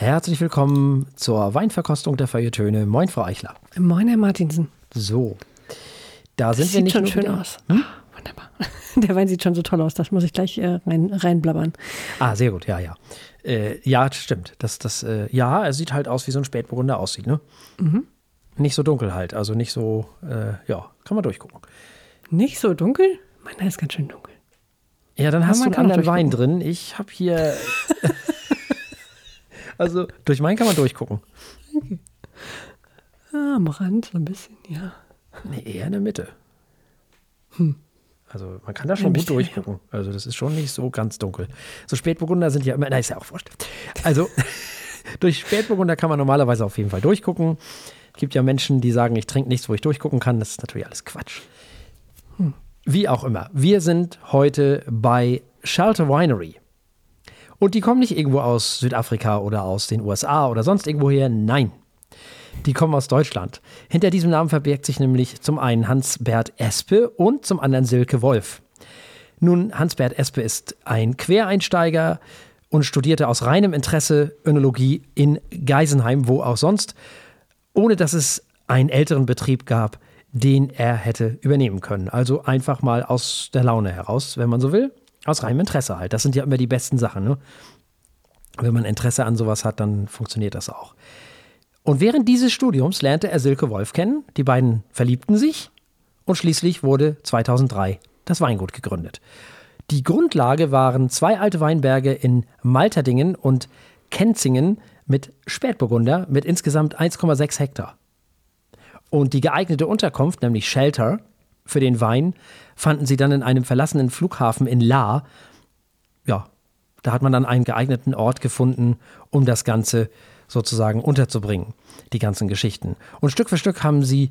Herzlich willkommen zur Weinverkostung der Feuilletöne. Moin, Frau Eichler. Moin, Herr Martinsen. So, da Das sind wir sieht nicht schon nur schön wieder- aus. Ah, wunderbar. Der Wein sieht schon so toll aus. Das muss ich gleich äh, rein, reinblabbern. Ah, sehr gut, ja, ja. Äh, ja, stimmt. Das, das, äh, ja, er sieht halt aus, wie so ein Spätburgunder aussieht, ne? Mhm. Nicht so dunkel halt, also nicht so, äh, ja, kann man durchgucken. Nicht so dunkel? Meiner ist ganz schön dunkel. Ja, dann hast du einen kann anderen Wein drin. Ich habe hier, also durch meinen kann man durchgucken. Ah, am Rand so ein bisschen, ja. Nee, eher in der Mitte. Also man kann da schon gut durchgucken. Also das ist schon nicht so ganz dunkel. So Spätburgunder sind ja immer, na ist ja auch wurscht. Also durch Spätburgunder kann man normalerweise auf jeden Fall durchgucken. Gibt ja Menschen, die sagen, ich trinke nichts, wo ich durchgucken kann. Das ist natürlich alles Quatsch. Wie auch immer. Wir sind heute bei Shelter Winery. Und die kommen nicht irgendwo aus Südafrika oder aus den USA oder sonst irgendwo her. Nein. Die kommen aus Deutschland. Hinter diesem Namen verbirgt sich nämlich zum einen Hans-Bert Espe und zum anderen Silke Wolf. Nun, Hans-Bert Espe ist ein Quereinsteiger und studierte aus reinem Interesse Önologie in Geisenheim, wo auch sonst, ohne dass es einen älteren Betrieb gab, den er hätte übernehmen können. Also einfach mal aus der Laune heraus, wenn man so will. Aus reinem Interesse halt. Das sind ja immer die besten Sachen. Ne? Wenn man Interesse an sowas hat, dann funktioniert das auch. Und während dieses Studiums lernte er Silke Wolf kennen. Die beiden verliebten sich und schließlich wurde 2003 das Weingut gegründet. Die Grundlage waren zwei alte Weinberge in Malterdingen und Kenzingen mit Spätburgunder mit insgesamt 1,6 Hektar. Und die geeignete Unterkunft, nämlich Shelter, für den Wein, fanden sie dann in einem verlassenen Flughafen in La. Ja, da hat man dann einen geeigneten Ort gefunden, um das Ganze sozusagen unterzubringen, die ganzen Geschichten. Und Stück für Stück haben sie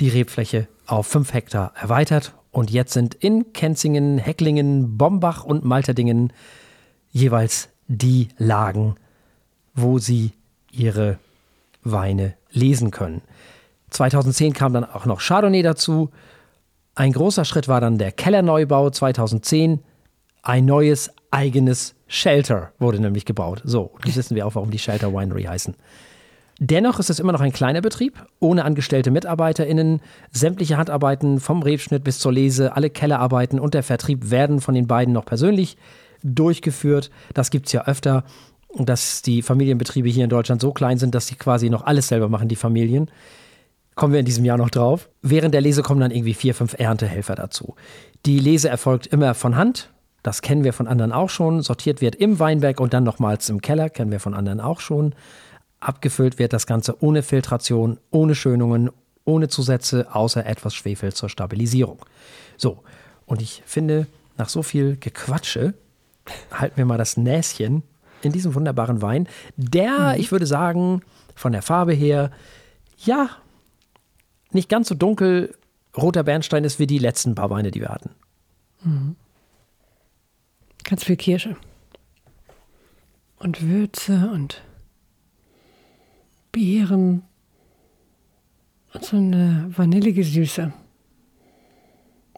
die Rebfläche auf 5 Hektar erweitert. Und jetzt sind in Kenzingen, Hecklingen, Bombach und Malterdingen jeweils die Lagen, wo sie ihre Weine lesen können. 2010 kam dann auch noch Chardonnay dazu. Ein großer Schritt war dann der Kellerneubau 2010. Ein neues eigenes Shelter wurde nämlich gebaut. So, jetzt wissen wir auch, warum die Shelter Winery heißen. Dennoch ist es immer noch ein kleiner Betrieb, ohne angestellte MitarbeiterInnen. Sämtliche Handarbeiten vom Rebschnitt bis zur Lese, alle Kellerarbeiten und der Vertrieb werden von den beiden noch persönlich durchgeführt. Das gibt es ja öfter, dass die Familienbetriebe hier in Deutschland so klein sind, dass sie quasi noch alles selber machen, die Familien. Kommen wir in diesem Jahr noch drauf. Während der Lese kommen dann irgendwie vier, fünf Erntehelfer dazu. Die Lese erfolgt immer von Hand. Das kennen wir von anderen auch schon. Sortiert wird im Weinberg und dann nochmals im Keller, kennen wir von anderen auch schon. Abgefüllt wird das Ganze ohne Filtration, ohne Schönungen, ohne Zusätze, außer etwas Schwefel zur Stabilisierung. So, und ich finde, nach so viel Gequatsche halten wir mal das Näschen in diesem wunderbaren Wein, der, ich würde sagen, von der Farbe her, ja, nicht ganz so dunkel roter Bernstein ist wie die letzten paar Weine, die wir hatten. Ganz viel Kirsche. Und Würze und Beeren. Und so eine vanillige Süße.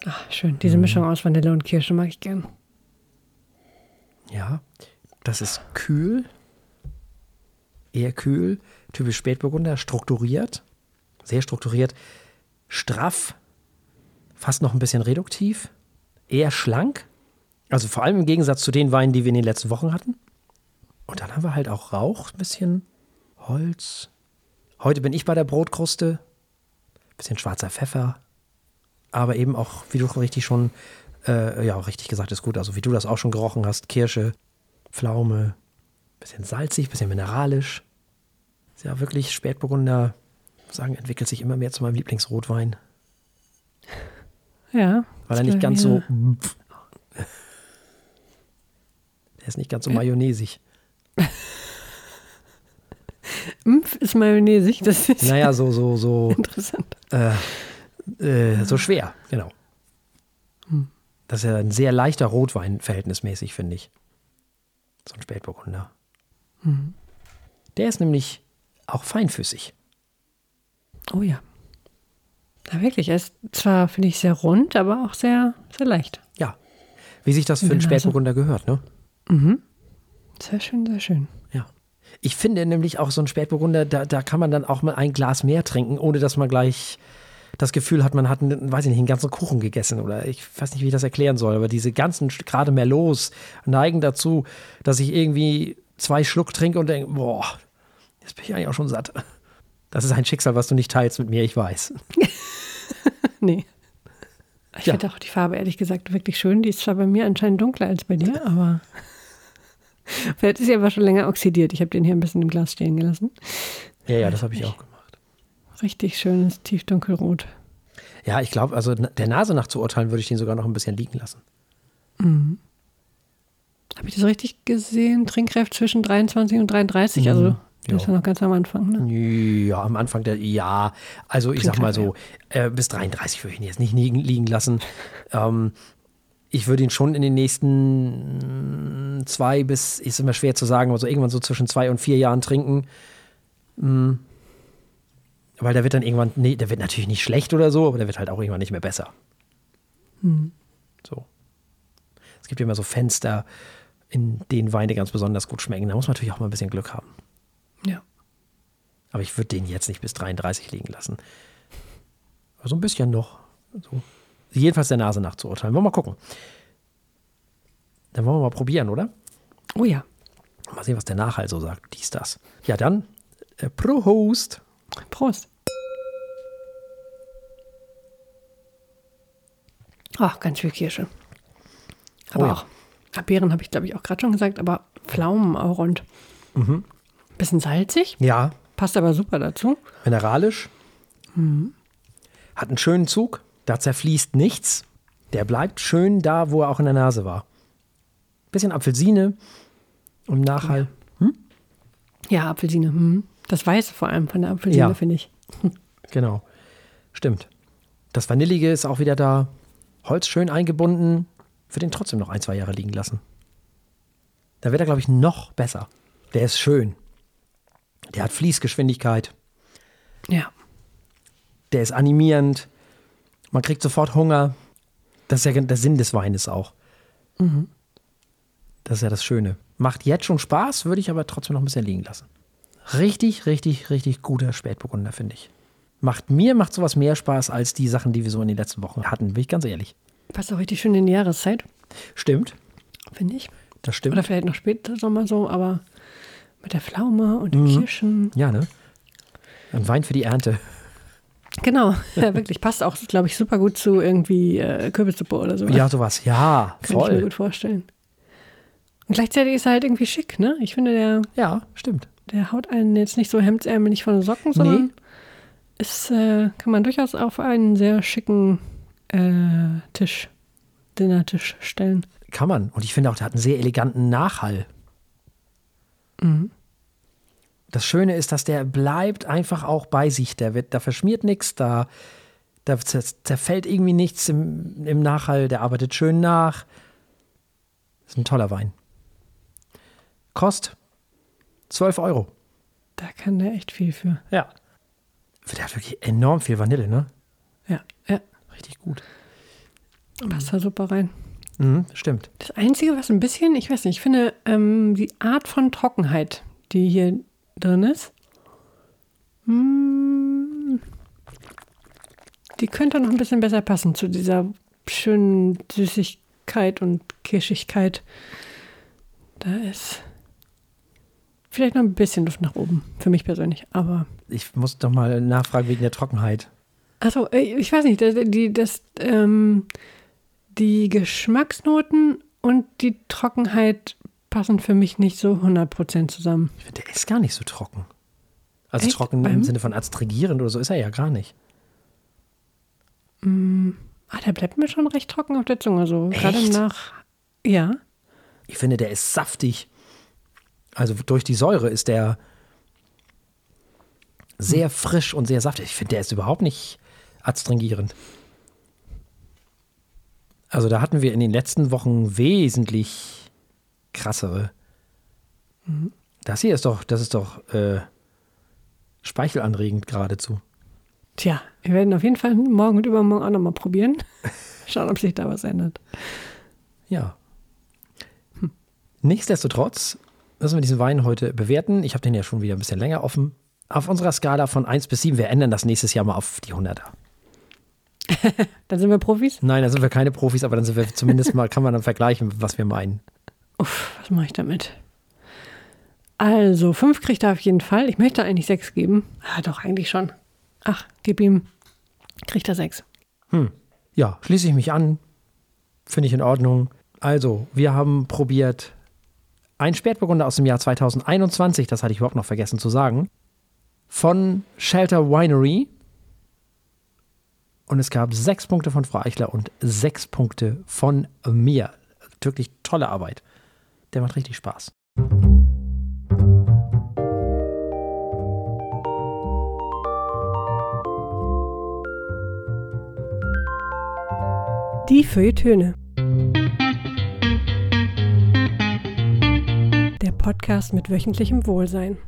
Ach, schön. Diese Mischung aus Vanille und Kirsche mag ich gern. Ja, das ist kühl, eher kühl, typisch Spätburgunder, strukturiert, sehr strukturiert, straff, fast noch ein bisschen reduktiv, eher schlank, also vor allem im Gegensatz zu den Weinen, die wir in den letzten Wochen hatten. Und dann haben wir halt auch Rauch, ein bisschen Holz. Heute bin ich bei der Brotkruste, bisschen schwarzer Pfeffer, aber eben auch, wie du richtig schon, äh, ja, richtig gesagt ist gut, also wie du das auch schon gerochen hast, Kirsche, Pflaume, bisschen salzig, bisschen mineralisch. Ist ja wirklich Spätburgunder, sagen, entwickelt sich immer mehr zu meinem Lieblingsrotwein, Ja. weil er nicht ganz so. Der ist nicht ganz so mayonnaisig. Impf ist mayonnaisig. Das ist Naja, so, so, so, interessant. äh, äh, so schwer, genau. Das ist ja ein sehr leichter Rotwein, verhältnismäßig, finde ich. So ein Spätburgunder. Der ist nämlich auch feinfüßig. Oh ja. Ja, wirklich. Er ist zwar, finde ich, sehr rund, aber auch sehr, sehr leicht. Ja. Wie sich das für einen. Spätburgunder gehört, ne? Sehr schön, sehr schön. Ja. Ich finde nämlich auch so ein Spätburgunder, da, da kann man dann auch mal ein Glas mehr trinken, ohne dass man gleich das Gefühl hat, man hat, einen, weiß ich nicht, einen ganzen Kuchen gegessen oder ich weiß nicht, wie ich das erklären soll, aber diese ganzen, gerade Merlots neigen dazu, dass ich irgendwie zwei Schluck trinke und denke, boah, jetzt bin ich eigentlich auch schon satt. Das ist ein Schicksal, was du nicht teilst mit mir, ich weiß. nee. Ich ja. finde auch die Farbe ehrlich gesagt wirklich schön. Die ist zwar bei mir anscheinend dunkler als bei dir, aber vielleicht ist sie aber schon länger oxidiert. Ich habe den hier ein bisschen im Glas stehen gelassen. Ja, ja, das habe ich auch gemacht. Richtig schönes tiefdunkelrot. Ja, ich glaube, also der Nase nach zu urteilen, würde ich den sogar noch ein bisschen liegen lassen. Mhm. Habe ich das richtig gesehen? Trinkreif zwischen 23 und 33, also mhm. Ja. Ist ja noch ganz am Anfang, ne? Ja, am Anfang der, ja. Also ich Klingt sag mal so, äh, bis 33 würde ich ihn jetzt nicht liegen lassen. Ähm, ich würde ihn schon in den nächsten zwei bis, ist immer schwer zu sagen, aber so irgendwann so zwischen zwei und vier Jahren trinken. Mhm. Weil der wird dann irgendwann, nee, der wird natürlich nicht schlecht oder so, aber der wird halt auch irgendwann nicht mehr besser. Mhm. So. Es gibt immer so Fenster, in denen Weine ganz besonders gut schmecken. Da muss man natürlich auch mal ein bisschen Glück haben. Ja. Aber ich würde den jetzt nicht bis 33 liegen lassen. Aber so ein bisschen noch. So. Jedenfalls der Nase nach zu urteilen. Wollen wir mal gucken. Dann wollen wir mal probieren, oder? Oh ja. Mal sehen, was der Nachhall so sagt. Dies, das. Ja, dann äh, Prost. Prost. Ach, ganz viel Kirsche. Aber oh ja. auch Beeren habe ich, glaube ich, auch gerade schon gesagt, aber Pflaumen auch und mhm. Bisschen salzig. Ja. Passt aber super dazu. Mineralisch. Mhm. Hat einen schönen Zug. Da zerfließt nichts. Der bleibt schön da, wo er auch in der Nase war. Bisschen Apfelsine und Nachhall. Hm? Ja, Apfelsine. Hm. Das Weiße vor allem von der Apfelsine, ja. finde ich. Genau. Stimmt. Das Vanillige ist auch wieder da. Holz schön eingebunden. Würde den trotzdem noch ein, zwei Jahre liegen lassen. Da wird er, glaube ich, noch besser. Der ist schön. Der hat Fließgeschwindigkeit. Ja. Der ist animierend. Man kriegt sofort Hunger. Das ist ja der Sinn des Weines auch. Mhm. Das ist ja das Schöne. Macht jetzt schon Spaß, würde ich aber trotzdem noch ein bisschen liegen lassen. Richtig, richtig, richtig guter Spätburgunder, finde ich. Macht mir macht sowas mehr Spaß als die Sachen, die wir so in den letzten Wochen hatten, bin ich ganz ehrlich. Passt auch richtig schön in die Jahreszeit. Stimmt. Finde ich. Das stimmt. Oder vielleicht noch später Sommer so, aber mit der Pflaume und den mhm. Kirschen. Ja, ne? Ein Wein für die Ernte. Genau, ja, wirklich. Passt auch, glaube ich, super gut zu irgendwie äh, Kürbissuppe oder so. Ja, sowas, ja, Kann voll. Kann ich mir gut vorstellen. Und gleichzeitig ist er halt irgendwie schick, ne? Ich finde, der. Ja, stimmt. Der haut einen jetzt nicht so hemdsärmelig von den Socken, sondern nee. ist, äh, kann man durchaus auf einen sehr schicken äh, Tisch, Dinnertisch stellen. Kann man. Und ich finde auch, der hat einen sehr eleganten Nachhall. Mhm. Das Schöne ist, dass der bleibt einfach auch bei sich. Der wird, da verschmiert nichts, da, da zerfällt irgendwie nichts im, im Nachhall, der arbeitet schön nach. Das ist ein toller Wein. Kost 12 Euro. Da kann der echt viel für. Ja. Der hat wirklich enorm viel Vanille, ne? Ja, ja. Richtig gut. Passt da super rein. Mhm, stimmt. Das Einzige, was ein bisschen, ich weiß nicht, ich finde ähm, die Art von Trockenheit, die hier drin ist, hm, die könnte noch ein bisschen besser passen zu dieser schönen Süßigkeit und Kirschigkeit. Da ist vielleicht noch ein bisschen Luft nach oben, für mich persönlich, aber. Ich muss doch mal nachfragen wegen der Trockenheit. Achso, äh, ich weiß nicht, die, das, ähm, die Geschmacksnoten und die Trockenheit passen für mich nicht so 100% zusammen. Ich finde, der ist gar nicht so trocken. Also Echt? trocken im Sinne von astringierend oder so ist er ja gar nicht. Mm, ah, der bleibt mir schon recht trocken auf der Zunge. So gerade nach. Ja. Ich finde, der ist saftig. Also durch die Säure ist der sehr hm. frisch und sehr saftig. Ich finde, der ist überhaupt nicht adstringierend. Also da hatten wir in den letzten Wochen wesentlich krassere. Mhm. Das hier ist doch, das ist doch äh, speichelanregend geradezu. Tja, wir werden auf jeden Fall morgen und übermorgen auch nochmal probieren. Schauen, ob sich da was ändert. Ja. Hm. Nichtsdestotrotz müssen wir diesen Wein heute bewerten. Ich habe den ja schon wieder ein bisschen länger offen. Auf unserer Skala von 1 bis 7, wir ändern das nächstes Jahr mal auf die 100er. dann sind wir Profis? Nein, dann sind wir keine Profis, aber dann sind wir zumindest mal, kann man dann vergleichen, was wir meinen. Uff, was mache ich damit? Also, 5 kriegt er auf jeden Fall. Ich möchte eigentlich 6 geben. Ah, doch, eigentlich schon. Ach, gib ihm, kriegt er 6. Hm. Ja, schließe ich mich an. Finde ich in Ordnung. Also, wir haben probiert ein Spätburgunder aus dem Jahr 2021, das hatte ich überhaupt noch vergessen zu sagen, von Shelter Winery. Und es gab sechs Punkte von Frau Eichler und sechs Punkte von mir. Wirklich tolle Arbeit. Der macht richtig Spaß. Die Feuilletöne. Der Podcast mit wöchentlichem Wohlsein.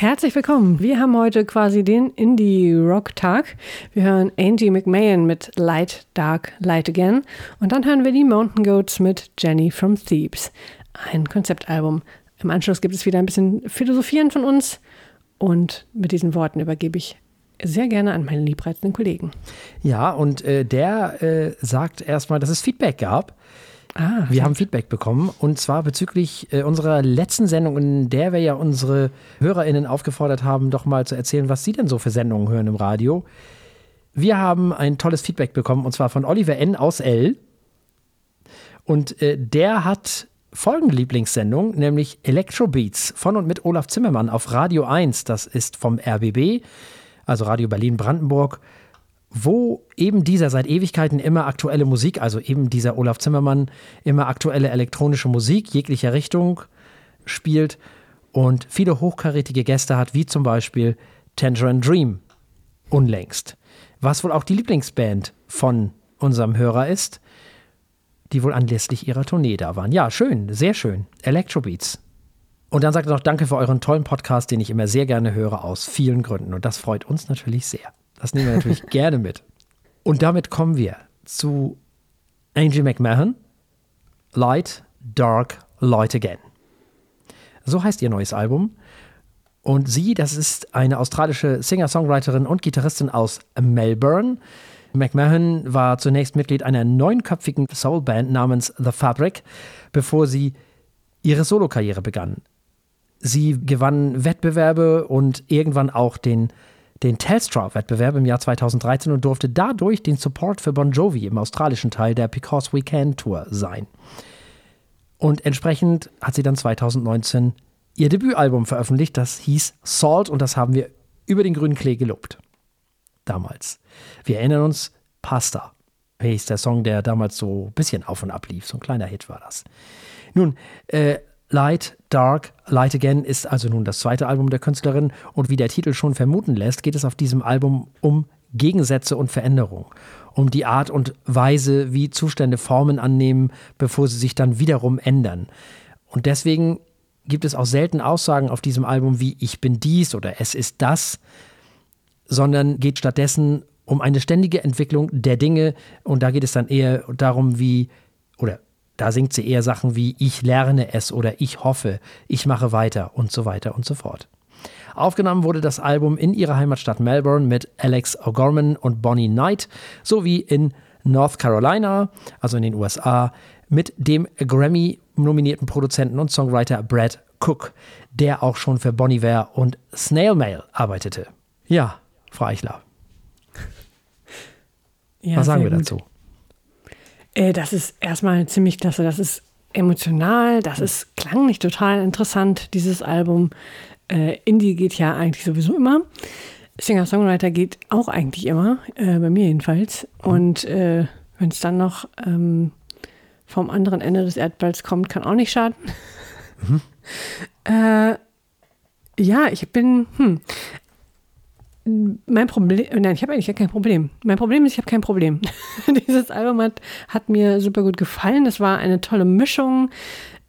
Herzlich willkommen. Wir haben heute quasi den Indie-Rock-Tag. Wir hören Angie McMahon mit Light, Dark, Light Again. Und dann hören wir die Mountain Goats mit Jenny from Thebes. Ein Konzeptalbum. Im Anschluss gibt es wieder ein bisschen Philosophieren von uns. Und mit diesen Worten übergebe ich sehr gerne an meinen liebreizenden Kollegen. Ja, und äh, der äh, sagt erstmal, dass es Feedback gab. Ah, wir haben Feedback bekommen und zwar bezüglich äh, unserer letzten Sendung, in der wir ja unsere HörerInnen aufgefordert haben, doch mal zu erzählen, was sie denn so für Sendungen hören im Radio. Wir haben ein tolles Feedback bekommen und zwar von Oliver N. aus L. Und äh, der hat folgende Lieblingssendung, nämlich Electrobeats von und mit Olaf Zimmermann auf Radio 1. Das ist vom RBB, also Radio Berlin-Brandenburg wo eben dieser seit Ewigkeiten immer aktuelle Musik, also eben dieser Olaf Zimmermann, immer aktuelle elektronische Musik jeglicher Richtung spielt und viele hochkarätige Gäste hat, wie zum Beispiel Tangerine Dream unlängst. Was wohl auch die Lieblingsband von unserem Hörer ist, die wohl anlässlich ihrer Tournee da waren. Ja, schön, sehr schön. Electrobeats. Und dann sagt er noch Danke für euren tollen Podcast, den ich immer sehr gerne höre, aus vielen Gründen. Und das freut uns natürlich sehr. Das nehmen wir natürlich gerne mit. Und damit kommen wir zu Angie McMahon, Light, Dark, Light Again. So heißt ihr neues Album. Und sie, das ist eine australische Singer-Songwriterin und Gitarristin aus Melbourne. McMahon war zunächst Mitglied einer neunköpfigen Soulband namens The Fabric, bevor sie ihre Solokarriere begann. Sie gewann Wettbewerbe und irgendwann auch den den Telstra-Wettbewerb im Jahr 2013 und durfte dadurch den Support für Bon Jovi im australischen Teil der Because We Can Tour sein. Und entsprechend hat sie dann 2019 ihr Debütalbum veröffentlicht, das hieß Salt und das haben wir über den grünen Klee gelobt. Damals. Wir erinnern uns, Pasta hieß der Song, der damals so ein bisschen auf und ab lief. So ein kleiner Hit war das. Nun, äh, Light, Dark, Light Again ist also nun das zweite Album der Künstlerin. Und wie der Titel schon vermuten lässt, geht es auf diesem Album um Gegensätze und Veränderung, um die Art und Weise, wie Zustände Formen annehmen, bevor sie sich dann wiederum ändern. Und deswegen gibt es auch selten Aussagen auf diesem Album wie ich bin dies oder es ist das, sondern geht stattdessen um eine ständige Entwicklung der Dinge. Und da geht es dann eher darum, wie oder da singt sie eher Sachen wie Ich lerne es oder Ich hoffe, ich mache weiter und so weiter und so fort. Aufgenommen wurde das Album in ihrer Heimatstadt Melbourne mit Alex O'Gorman und Bonnie Knight sowie in North Carolina, also in den USA, mit dem Grammy-nominierten Produzenten und Songwriter Brad Cook, der auch schon für Bonnie Ware und Snail Mail arbeitete. Ja, Frau Eichler. Ja, Was sagen wir gut. dazu? Äh, das ist erstmal ziemlich klasse. Das ist emotional, das ist klanglich total interessant, dieses Album. Äh, Indie geht ja eigentlich sowieso immer. Singer-Songwriter geht auch eigentlich immer, äh, bei mir jedenfalls. Und äh, wenn es dann noch ähm, vom anderen Ende des Erdballs kommt, kann auch nicht schaden. Mhm. Äh, ja, ich bin, hm, mein Problem, nein, ich habe eigentlich kein Problem. Mein Problem ist, ich habe kein Problem. Dieses Album hat, hat mir super gut gefallen. Das war eine tolle Mischung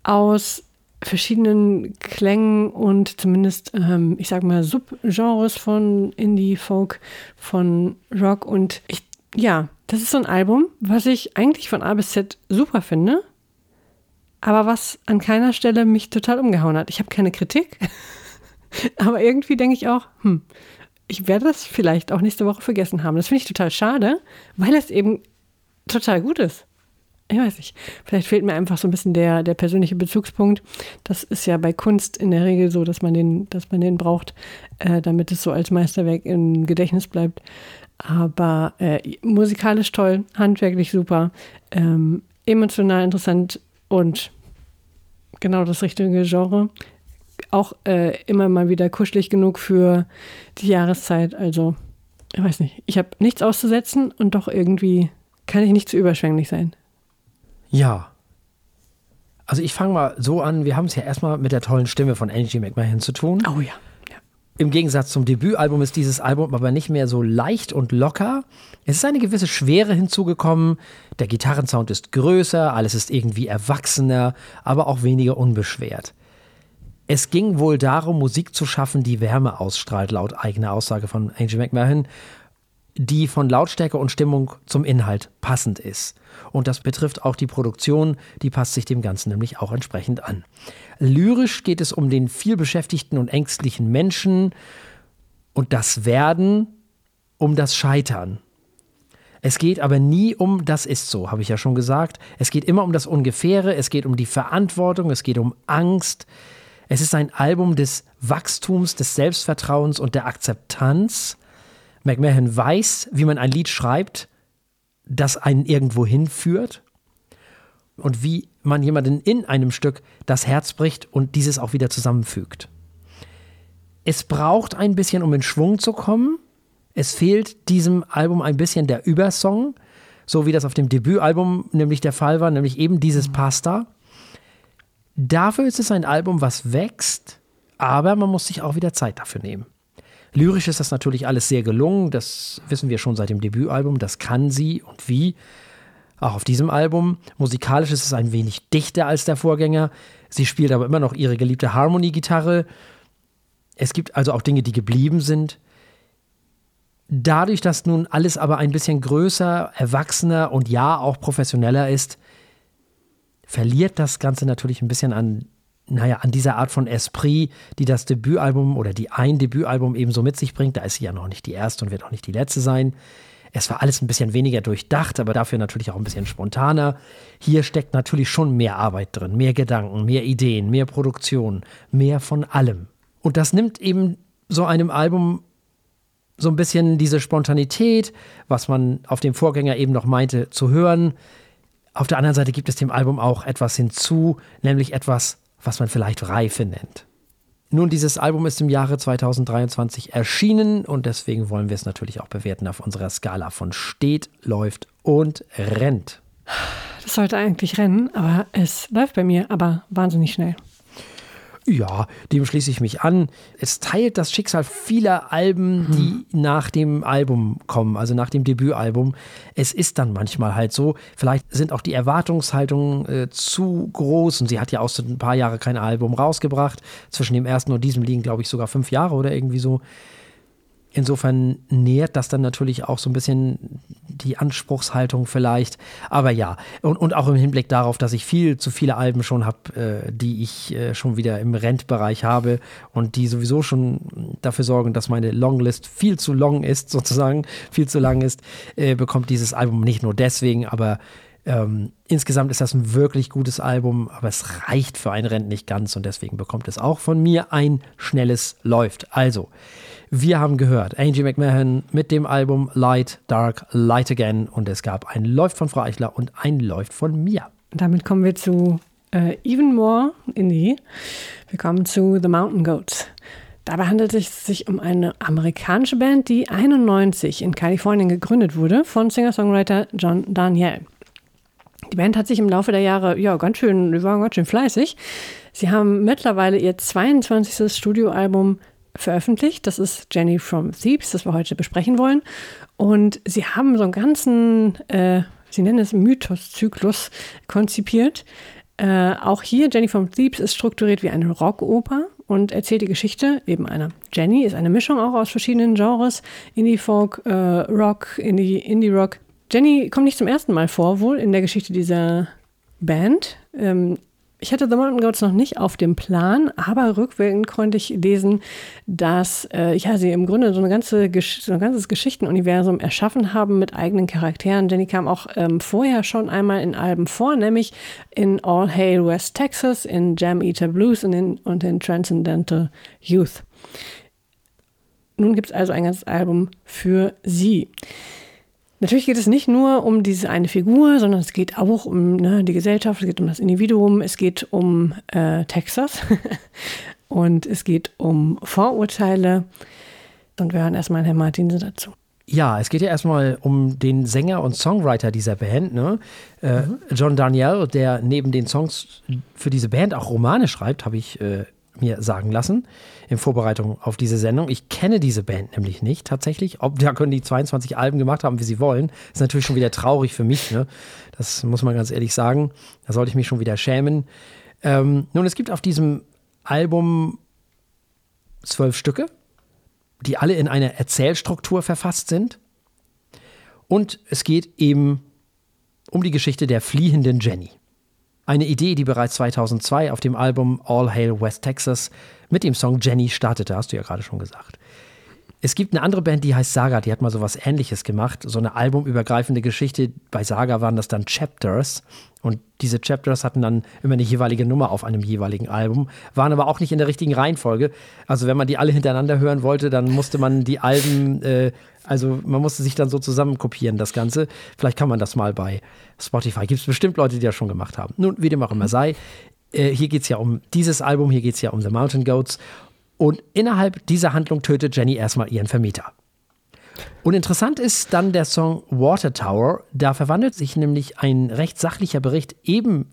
aus verschiedenen Klängen und zumindest, ähm, ich sag mal, Subgenres von Indie, Folk, von Rock. Und ich, ja, das ist so ein Album, was ich eigentlich von A bis Z super finde, aber was an keiner Stelle mich total umgehauen hat. Ich habe keine Kritik, aber irgendwie denke ich auch, hm, ich werde das vielleicht auch nächste Woche vergessen haben. Das finde ich total schade, weil es eben total gut ist ich weiß nicht, vielleicht fehlt mir einfach so ein bisschen der, der persönliche Bezugspunkt. Das ist ja bei Kunst in der Regel so, dass man den, dass man den braucht, äh, damit es so als Meisterwerk im Gedächtnis bleibt. Aber äh, musikalisch toll, handwerklich super, ähm, emotional interessant und genau das richtige Genre. Auch äh, immer mal wieder kuschelig genug für die Jahreszeit. Also, ich weiß nicht, ich habe nichts auszusetzen und doch irgendwie kann ich nicht zu überschwänglich sein. Ja. Also ich fange mal so an, wir haben es ja erstmal mit der tollen Stimme von Angie McMahon zu tun. Oh ja. ja. Im Gegensatz zum Debütalbum ist dieses Album aber nicht mehr so leicht und locker. Es ist eine gewisse Schwere hinzugekommen. Der Gitarrensound ist größer, alles ist irgendwie erwachsener, aber auch weniger unbeschwert. Es ging wohl darum, Musik zu schaffen, die Wärme ausstrahlt, laut eigener Aussage von Angie McMahon, die von Lautstärke und Stimmung zum Inhalt passend ist. Und das betrifft auch die Produktion, die passt sich dem Ganzen nämlich auch entsprechend an. Lyrisch geht es um den vielbeschäftigten und ängstlichen Menschen und das Werden, um das Scheitern. Es geht aber nie um das ist so, habe ich ja schon gesagt. Es geht immer um das Ungefähre, es geht um die Verantwortung, es geht um Angst. Es ist ein Album des Wachstums, des Selbstvertrauens und der Akzeptanz. McMahon weiß, wie man ein Lied schreibt das einen irgendwo hinführt und wie man jemanden in einem Stück das Herz bricht und dieses auch wieder zusammenfügt. Es braucht ein bisschen, um in Schwung zu kommen. Es fehlt diesem Album ein bisschen der Übersong, so wie das auf dem Debütalbum nämlich der Fall war, nämlich eben dieses Pasta. Dafür ist es ein Album, was wächst, aber man muss sich auch wieder Zeit dafür nehmen. Lyrisch ist das natürlich alles sehr gelungen, das wissen wir schon seit dem Debütalbum, das kann sie und wie. Auch auf diesem Album. Musikalisch ist es ein wenig dichter als der Vorgänger. Sie spielt aber immer noch ihre geliebte Harmonie-Gitarre. Es gibt also auch Dinge, die geblieben sind. Dadurch, dass nun alles aber ein bisschen größer, erwachsener und ja auch professioneller ist, verliert das Ganze natürlich ein bisschen an naja, an dieser Art von Esprit, die das Debütalbum oder die ein Debütalbum eben so mit sich bringt. Da ist sie ja noch nicht die erste und wird auch nicht die letzte sein. Es war alles ein bisschen weniger durchdacht, aber dafür natürlich auch ein bisschen spontaner. Hier steckt natürlich schon mehr Arbeit drin, mehr Gedanken, mehr Ideen, mehr Produktion, mehr von allem. Und das nimmt eben so einem Album so ein bisschen diese Spontanität, was man auf dem Vorgänger eben noch meinte, zu hören. Auf der anderen Seite gibt es dem Album auch etwas hinzu, nämlich etwas was man vielleicht Reife nennt. Nun, dieses Album ist im Jahre 2023 erschienen und deswegen wollen wir es natürlich auch bewerten auf unserer Skala von steht, läuft und rennt. Das sollte eigentlich rennen, aber es läuft bei mir, aber wahnsinnig schnell. Ja, dem schließe ich mich an. Es teilt das Schicksal vieler Alben, die hm. nach dem Album kommen, also nach dem Debütalbum. Es ist dann manchmal halt so. Vielleicht sind auch die Erwartungshaltungen äh, zu groß und sie hat ja auch so ein paar Jahre kein Album rausgebracht. Zwischen dem ersten und diesem liegen, glaube ich, sogar fünf Jahre oder irgendwie so. Insofern nährt das dann natürlich auch so ein bisschen die Anspruchshaltung vielleicht. Aber ja, und, und auch im Hinblick darauf, dass ich viel zu viele Alben schon habe, äh, die ich äh, schon wieder im Rentbereich habe und die sowieso schon dafür sorgen, dass meine Longlist viel zu long ist, sozusagen, viel zu lang ist, äh, bekommt dieses Album nicht nur deswegen, aber ähm, insgesamt ist das ein wirklich gutes Album, aber es reicht für ein Rent nicht ganz und deswegen bekommt es auch von mir ein schnelles Läuft. Also, wir haben gehört, Angie McMahon mit dem Album Light, Dark, Light Again und es gab ein Läuft von Frau Eichler und ein Läuft von mir. Damit kommen wir zu äh, Even More Indie. Wir kommen zu The Mountain Goats. Dabei handelt es sich um eine amerikanische Band, die 91 in Kalifornien gegründet wurde von Singer-Songwriter John Daniel. Die Band hat sich im Laufe der Jahre ja ganz schön, die waren ganz schön fleißig. Sie haben mittlerweile ihr 22. Studioalbum veröffentlicht. Das ist Jenny from Thebes, das wir heute besprechen wollen. Und sie haben so einen ganzen, äh, sie nennen es Mythos-Zyklus konzipiert. Äh, auch hier, Jenny from Thebes ist strukturiert wie eine Rockoper und erzählt die Geschichte eben einer. Jenny ist eine Mischung auch aus verschiedenen Genres, Indie-Folk, äh, Rock, Indie-Rock. Jenny kommt nicht zum ersten Mal vor, wohl in der Geschichte dieser Band. Ähm, ich hatte The Mountain Goats noch nicht auf dem Plan, aber rückwirkend konnte ich lesen, dass äh, ja, sie im Grunde so, eine ganze, so ein ganzes Geschichtenuniversum erschaffen haben mit eigenen Charakteren. Jenny kam auch ähm, vorher schon einmal in Alben vor, nämlich in All Hail West Texas, in Jam Eater Blues und in, und in Transcendental Youth. Nun gibt es also ein ganzes Album für sie. Natürlich geht es nicht nur um diese eine Figur, sondern es geht auch um ne, die Gesellschaft, es geht um das Individuum, es geht um äh, Texas und es geht um Vorurteile. Und wir hören erstmal Herrn Martinsen dazu. Ja, es geht ja erstmal um den Sänger und Songwriter dieser Band, ne? Äh, mhm. John Daniel, der neben den Songs für diese Band auch Romane schreibt, habe ich äh, mir sagen lassen in Vorbereitung auf diese Sendung. Ich kenne diese Band nämlich nicht tatsächlich. Ob da können die 22 Alben gemacht haben, wie sie wollen, ist natürlich schon wieder traurig für mich. Ne? Das muss man ganz ehrlich sagen. Da sollte ich mich schon wieder schämen. Ähm, nun, es gibt auf diesem Album zwölf Stücke, die alle in einer Erzählstruktur verfasst sind. Und es geht eben um die Geschichte der fliehenden Jenny. Eine Idee, die bereits 2002 auf dem Album All Hail West Texas mit dem Song Jenny startete, hast du ja gerade schon gesagt. Es gibt eine andere Band, die heißt Saga, die hat mal so was ähnliches gemacht, so eine albumübergreifende Geschichte. Bei Saga waren das dann Chapters und diese Chapters hatten dann immer eine jeweilige Nummer auf einem jeweiligen Album, waren aber auch nicht in der richtigen Reihenfolge. Also wenn man die alle hintereinander hören wollte, dann musste man die Alben äh, also man musste sich dann so zusammenkopieren, das Ganze. Vielleicht kann man das mal bei Spotify. Gibt es bestimmt Leute, die das schon gemacht haben. Nun, wie dem auch immer sei, äh, hier geht es ja um dieses Album, hier geht es ja um The Mountain Goats. Und innerhalb dieser Handlung tötet Jenny erstmal ihren Vermieter. Und interessant ist dann der Song Water Tower. Da verwandelt sich nämlich ein recht sachlicher Bericht eben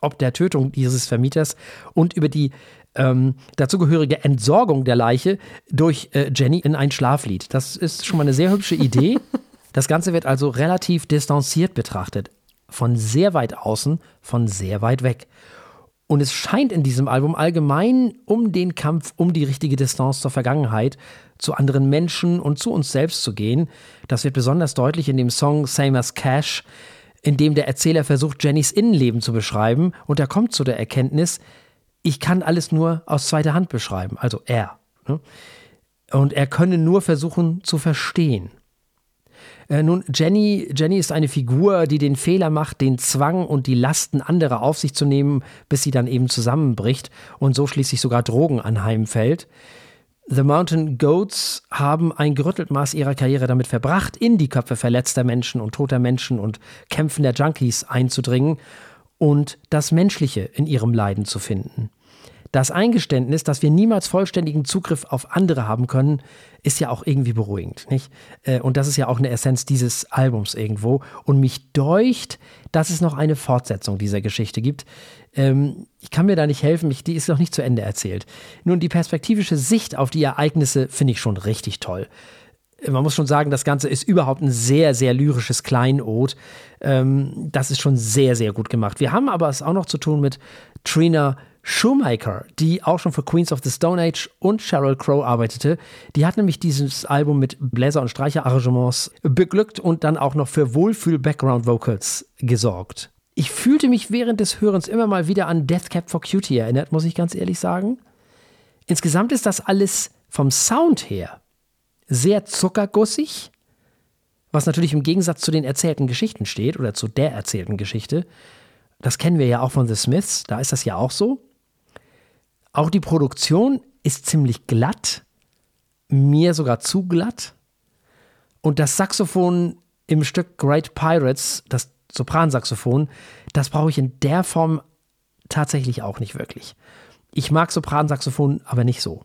ob der Tötung dieses Vermieters und über die ähm, dazugehörige Entsorgung der Leiche durch äh, Jenny in ein Schlaflied. Das ist schon mal eine sehr hübsche Idee. Das Ganze wird also relativ distanziert betrachtet. Von sehr weit außen, von sehr weit weg. Und es scheint in diesem Album allgemein um den Kampf um die richtige Distanz zur Vergangenheit, zu anderen Menschen und zu uns selbst zu gehen. Das wird besonders deutlich in dem Song Same as Cash, in dem der Erzähler versucht, Jennys Innenleben zu beschreiben und er kommt zu der Erkenntnis, ich kann alles nur aus zweiter Hand beschreiben, also er. Ne? Und er könne nur versuchen zu verstehen. Äh, nun, Jenny, Jenny ist eine Figur, die den Fehler macht, den Zwang und die Lasten anderer auf sich zu nehmen, bis sie dann eben zusammenbricht und so schließlich sogar Drogen anheimfällt. The Mountain Goats haben ein gerüttelt Maß ihrer Karriere damit verbracht, in die Köpfe verletzter Menschen und toter Menschen und kämpfender Junkies einzudringen und das Menschliche in ihrem Leiden zu finden. Das Eingeständnis, dass wir niemals vollständigen Zugriff auf andere haben können, ist ja auch irgendwie beruhigend. Nicht? Äh, und das ist ja auch eine Essenz dieses Albums irgendwo. Und mich deucht, dass es noch eine Fortsetzung dieser Geschichte gibt. Ähm, ich kann mir da nicht helfen, die ist noch nicht zu Ende erzählt. Nun, die perspektivische Sicht auf die Ereignisse finde ich schon richtig toll man muss schon sagen, das Ganze ist überhaupt ein sehr, sehr lyrisches Kleinod. Ähm, das ist schon sehr, sehr gut gemacht. Wir haben aber es auch noch zu tun mit Trina Shoemaker, die auch schon für Queens of the Stone Age und Sheryl Crow arbeitete. Die hat nämlich dieses Album mit Bläser- und Streicherarrangements beglückt und dann auch noch für Wohlfühl-Background-Vocals gesorgt. Ich fühlte mich während des Hörens immer mal wieder an Death Cap for Cutie erinnert, muss ich ganz ehrlich sagen. Insgesamt ist das alles vom Sound her sehr zuckergussig, was natürlich im Gegensatz zu den erzählten Geschichten steht oder zu der erzählten Geschichte. Das kennen wir ja auch von The Smiths, da ist das ja auch so. Auch die Produktion ist ziemlich glatt, mir sogar zu glatt. Und das Saxophon im Stück Great Pirates, das Sopransaxophon, das brauche ich in der Form tatsächlich auch nicht wirklich. Ich mag Sopransaxophon aber nicht so.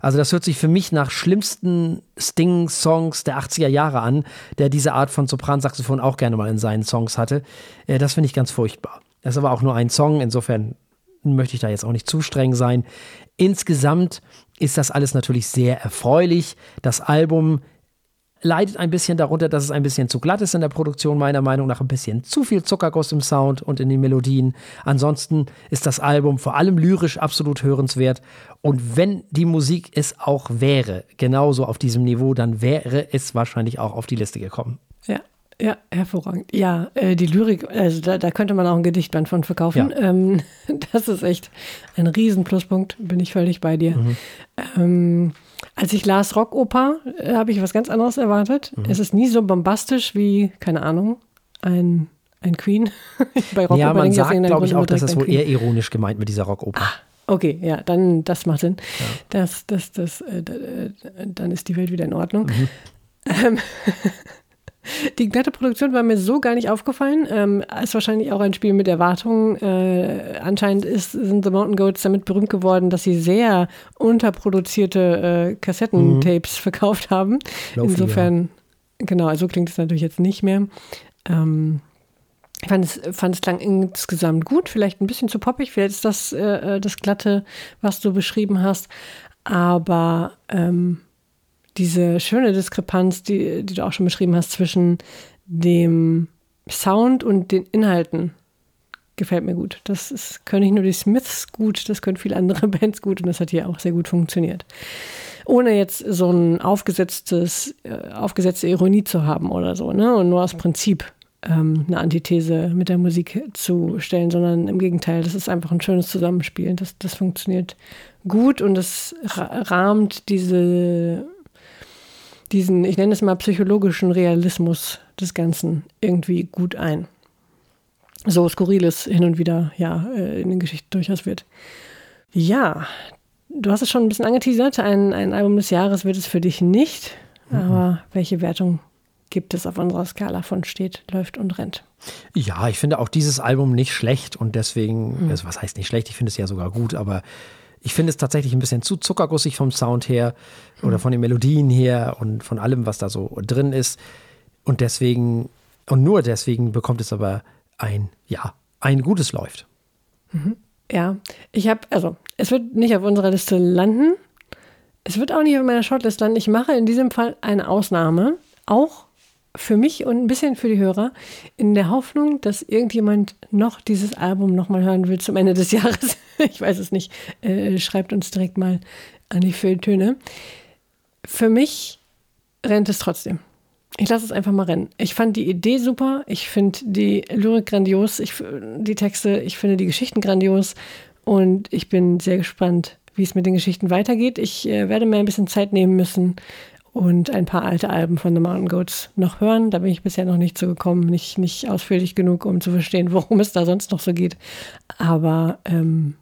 Also das hört sich für mich nach schlimmsten Sting-Songs der 80er Jahre an, der diese Art von Sopransaxophon auch gerne mal in seinen Songs hatte. Äh, das finde ich ganz furchtbar. Das ist aber auch nur ein Song, insofern möchte ich da jetzt auch nicht zu streng sein. Insgesamt ist das alles natürlich sehr erfreulich. Das Album leidet ein bisschen darunter, dass es ein bisschen zu glatt ist in der Produktion, meiner Meinung nach ein bisschen zu viel Zuckerguss im Sound und in den Melodien. Ansonsten ist das Album vor allem lyrisch absolut hörenswert. Und wenn die Musik es auch wäre, genauso auf diesem Niveau, dann wäre es wahrscheinlich auch auf die Liste gekommen. Ja, ja, hervorragend. Ja, äh, die Lyrik, also da, da, könnte man auch ein Gedichtband von verkaufen. Ja. Ähm, das ist echt ein Riesenpluspunkt, bin ich völlig bei dir. Mhm. Ähm, als ich las Rockoper, äh, habe ich was ganz anderes erwartet. Mhm. Es ist nie so bombastisch wie, keine Ahnung, ein, ein Queen. Bei Rockoper ja, man sagt, glaube ich, auch, dass das wohl eher ironisch gemeint mit dieser Rockoper. Ah, okay, ja, dann, das macht Sinn. Ja. Das, das, das, äh, äh dann ist die Welt wieder in Ordnung. Mhm. Ähm, Die glatte Produktion war mir so gar nicht aufgefallen. Ähm, ist wahrscheinlich auch ein Spiel mit Erwartungen. Äh, anscheinend ist, sind The Mountain Goats damit berühmt geworden, dass sie sehr unterproduzierte äh, Kassettentapes mhm. verkauft haben. Lofi, Insofern, ja. genau, also klingt es natürlich jetzt nicht mehr. Ähm, ich fand es, fand es klang insgesamt gut, vielleicht ein bisschen zu poppig, vielleicht ist das äh, äh das Glatte, was du beschrieben hast. Aber ähm, diese schöne Diskrepanz, die, die du auch schon beschrieben hast, zwischen dem Sound und den Inhalten gefällt mir gut. Das ist, können nicht nur die Smiths gut, das können viele andere Bands gut und das hat hier auch sehr gut funktioniert. Ohne jetzt so ein aufgesetztes, äh, aufgesetzte Ironie zu haben oder so, ne? Und nur aus Prinzip ähm, eine Antithese mit der Musik zu stellen, sondern im Gegenteil, das ist einfach ein schönes Zusammenspiel. Das, das funktioniert gut und das rahmt diese diesen, ich nenne es mal psychologischen Realismus des Ganzen irgendwie gut ein. So skurril es hin und wieder ja äh, in den Geschichten durchaus wird. Ja, du hast es schon ein bisschen angeteasert. Ein, ein Album des Jahres wird es für dich nicht. Mhm. Aber welche Wertung gibt es auf unserer Skala von steht, läuft und rennt? Ja, ich finde auch dieses Album nicht schlecht und deswegen, mhm. also was heißt nicht schlecht, ich finde es ja sogar gut, aber ich finde es tatsächlich ein bisschen zu zuckergussig vom Sound her oder von den Melodien her und von allem, was da so drin ist. Und deswegen, und nur deswegen bekommt es aber ein, ja, ein gutes läuft. Mhm. Ja, ich habe, also, es wird nicht auf unserer Liste landen. Es wird auch nicht auf meiner Shortlist landen. Ich mache in diesem Fall eine Ausnahme, auch für mich und ein bisschen für die Hörer, in der Hoffnung, dass irgendjemand noch dieses Album nochmal hören will zum Ende des Jahres. ich weiß es nicht. Äh, schreibt uns direkt mal an die Fülltöne. Für mich rennt es trotzdem. Ich lasse es einfach mal rennen. Ich fand die Idee super. Ich finde die Lyrik grandios. Ich, die Texte, ich finde die Geschichten grandios. Und ich bin sehr gespannt, wie es mit den Geschichten weitergeht. Ich äh, werde mir ein bisschen Zeit nehmen müssen, und ein paar alte Alben von The Mountain Goats noch hören. Da bin ich bisher noch nicht so gekommen, nicht, nicht ausführlich genug, um zu verstehen, worum es da sonst noch so geht. Aber ähm,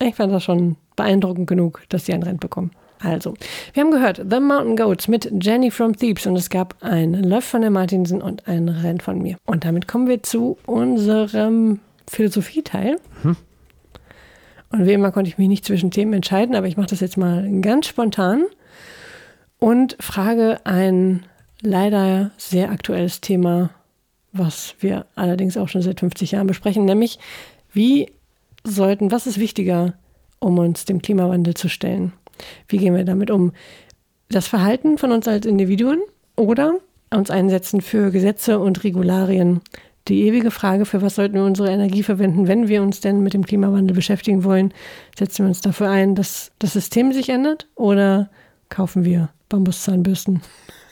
ich fand das schon beeindruckend genug, dass sie ein Rent bekommen. Also, wir haben gehört The Mountain Goats mit Jenny from Thebes und es gab ein Love von der Martinsen und ein Rent von mir. Und damit kommen wir zu unserem Philosophieteil. Hm. Und wie immer konnte ich mich nicht zwischen Themen entscheiden, aber ich mache das jetzt mal ganz spontan und frage ein leider sehr aktuelles Thema, was wir allerdings auch schon seit 50 Jahren besprechen, nämlich wie sollten, was ist wichtiger, um uns dem Klimawandel zu stellen? Wie gehen wir damit um? Das Verhalten von uns als Individuen oder uns einsetzen für Gesetze und Regularien? Die ewige Frage, für was sollten wir unsere Energie verwenden, wenn wir uns denn mit dem Klimawandel beschäftigen wollen? Setzen wir uns dafür ein, dass das System sich ändert oder kaufen wir Bambuszahnbürsten.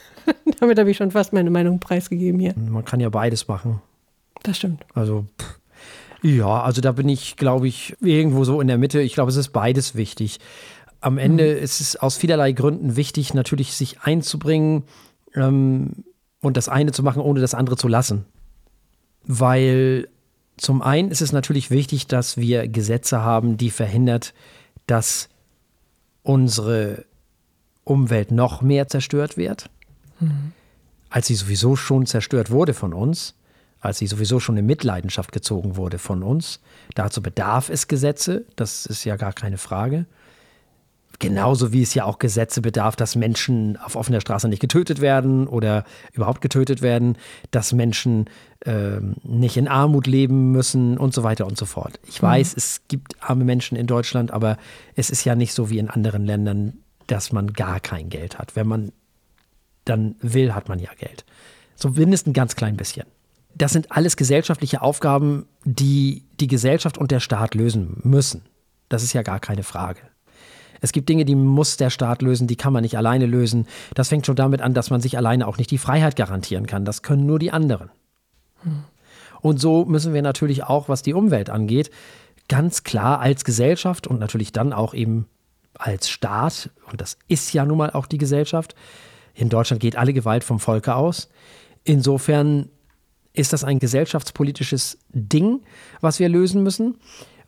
Damit habe ich schon fast meine Meinung preisgegeben hier. Man kann ja beides machen. Das stimmt. Also, pff. ja, also da bin ich, glaube ich, irgendwo so in der Mitte. Ich glaube, es ist beides wichtig. Am Ende mhm. ist es aus vielerlei Gründen wichtig, natürlich sich einzubringen ähm, und das eine zu machen, ohne das andere zu lassen. Weil zum einen ist es natürlich wichtig, dass wir Gesetze haben, die verhindert, dass unsere Umwelt noch mehr zerstört wird, mhm. als sie sowieso schon zerstört wurde von uns, als sie sowieso schon in Mitleidenschaft gezogen wurde von uns. Dazu bedarf es Gesetze, das ist ja gar keine Frage. Genauso wie es ja auch Gesetze bedarf, dass Menschen auf offener Straße nicht getötet werden oder überhaupt getötet werden, dass Menschen äh, nicht in Armut leben müssen und so weiter und so fort. Ich mhm. weiß, es gibt arme Menschen in Deutschland, aber es ist ja nicht so wie in anderen Ländern, dass man gar kein Geld hat. Wenn man dann will, hat man ja Geld. Zumindest ein ganz klein bisschen. Das sind alles gesellschaftliche Aufgaben, die die Gesellschaft und der Staat lösen müssen. Das ist ja gar keine Frage. Es gibt Dinge, die muss der Staat lösen, die kann man nicht alleine lösen. Das fängt schon damit an, dass man sich alleine auch nicht die Freiheit garantieren kann. Das können nur die anderen. Und so müssen wir natürlich auch, was die Umwelt angeht, ganz klar als Gesellschaft und natürlich dann auch eben als Staat, und das ist ja nun mal auch die Gesellschaft, in Deutschland geht alle Gewalt vom Volke aus. Insofern ist das ein gesellschaftspolitisches Ding, was wir lösen müssen.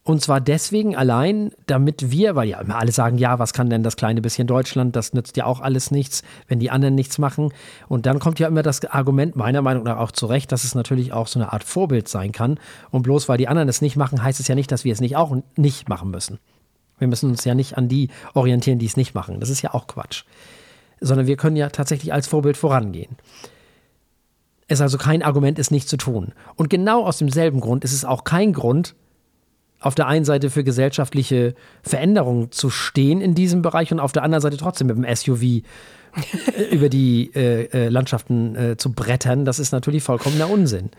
Und zwar deswegen allein, damit wir, weil ja immer alle sagen, ja, was kann denn das kleine bisschen Deutschland, das nützt ja auch alles nichts, wenn die anderen nichts machen. Und dann kommt ja immer das Argument, meiner Meinung nach auch zu Recht, dass es natürlich auch so eine Art Vorbild sein kann. Und bloß weil die anderen es nicht machen, heißt es ja nicht, dass wir es nicht auch nicht machen müssen. Wir müssen uns ja nicht an die orientieren, die es nicht machen. Das ist ja auch Quatsch. Sondern wir können ja tatsächlich als Vorbild vorangehen. Es ist also kein Argument, es nicht zu tun. Und genau aus demselben Grund ist es auch kein Grund, auf der einen Seite für gesellschaftliche Veränderungen zu stehen in diesem Bereich und auf der anderen Seite trotzdem mit dem SUV über die äh, äh, Landschaften äh, zu brettern, das ist natürlich vollkommener Unsinn.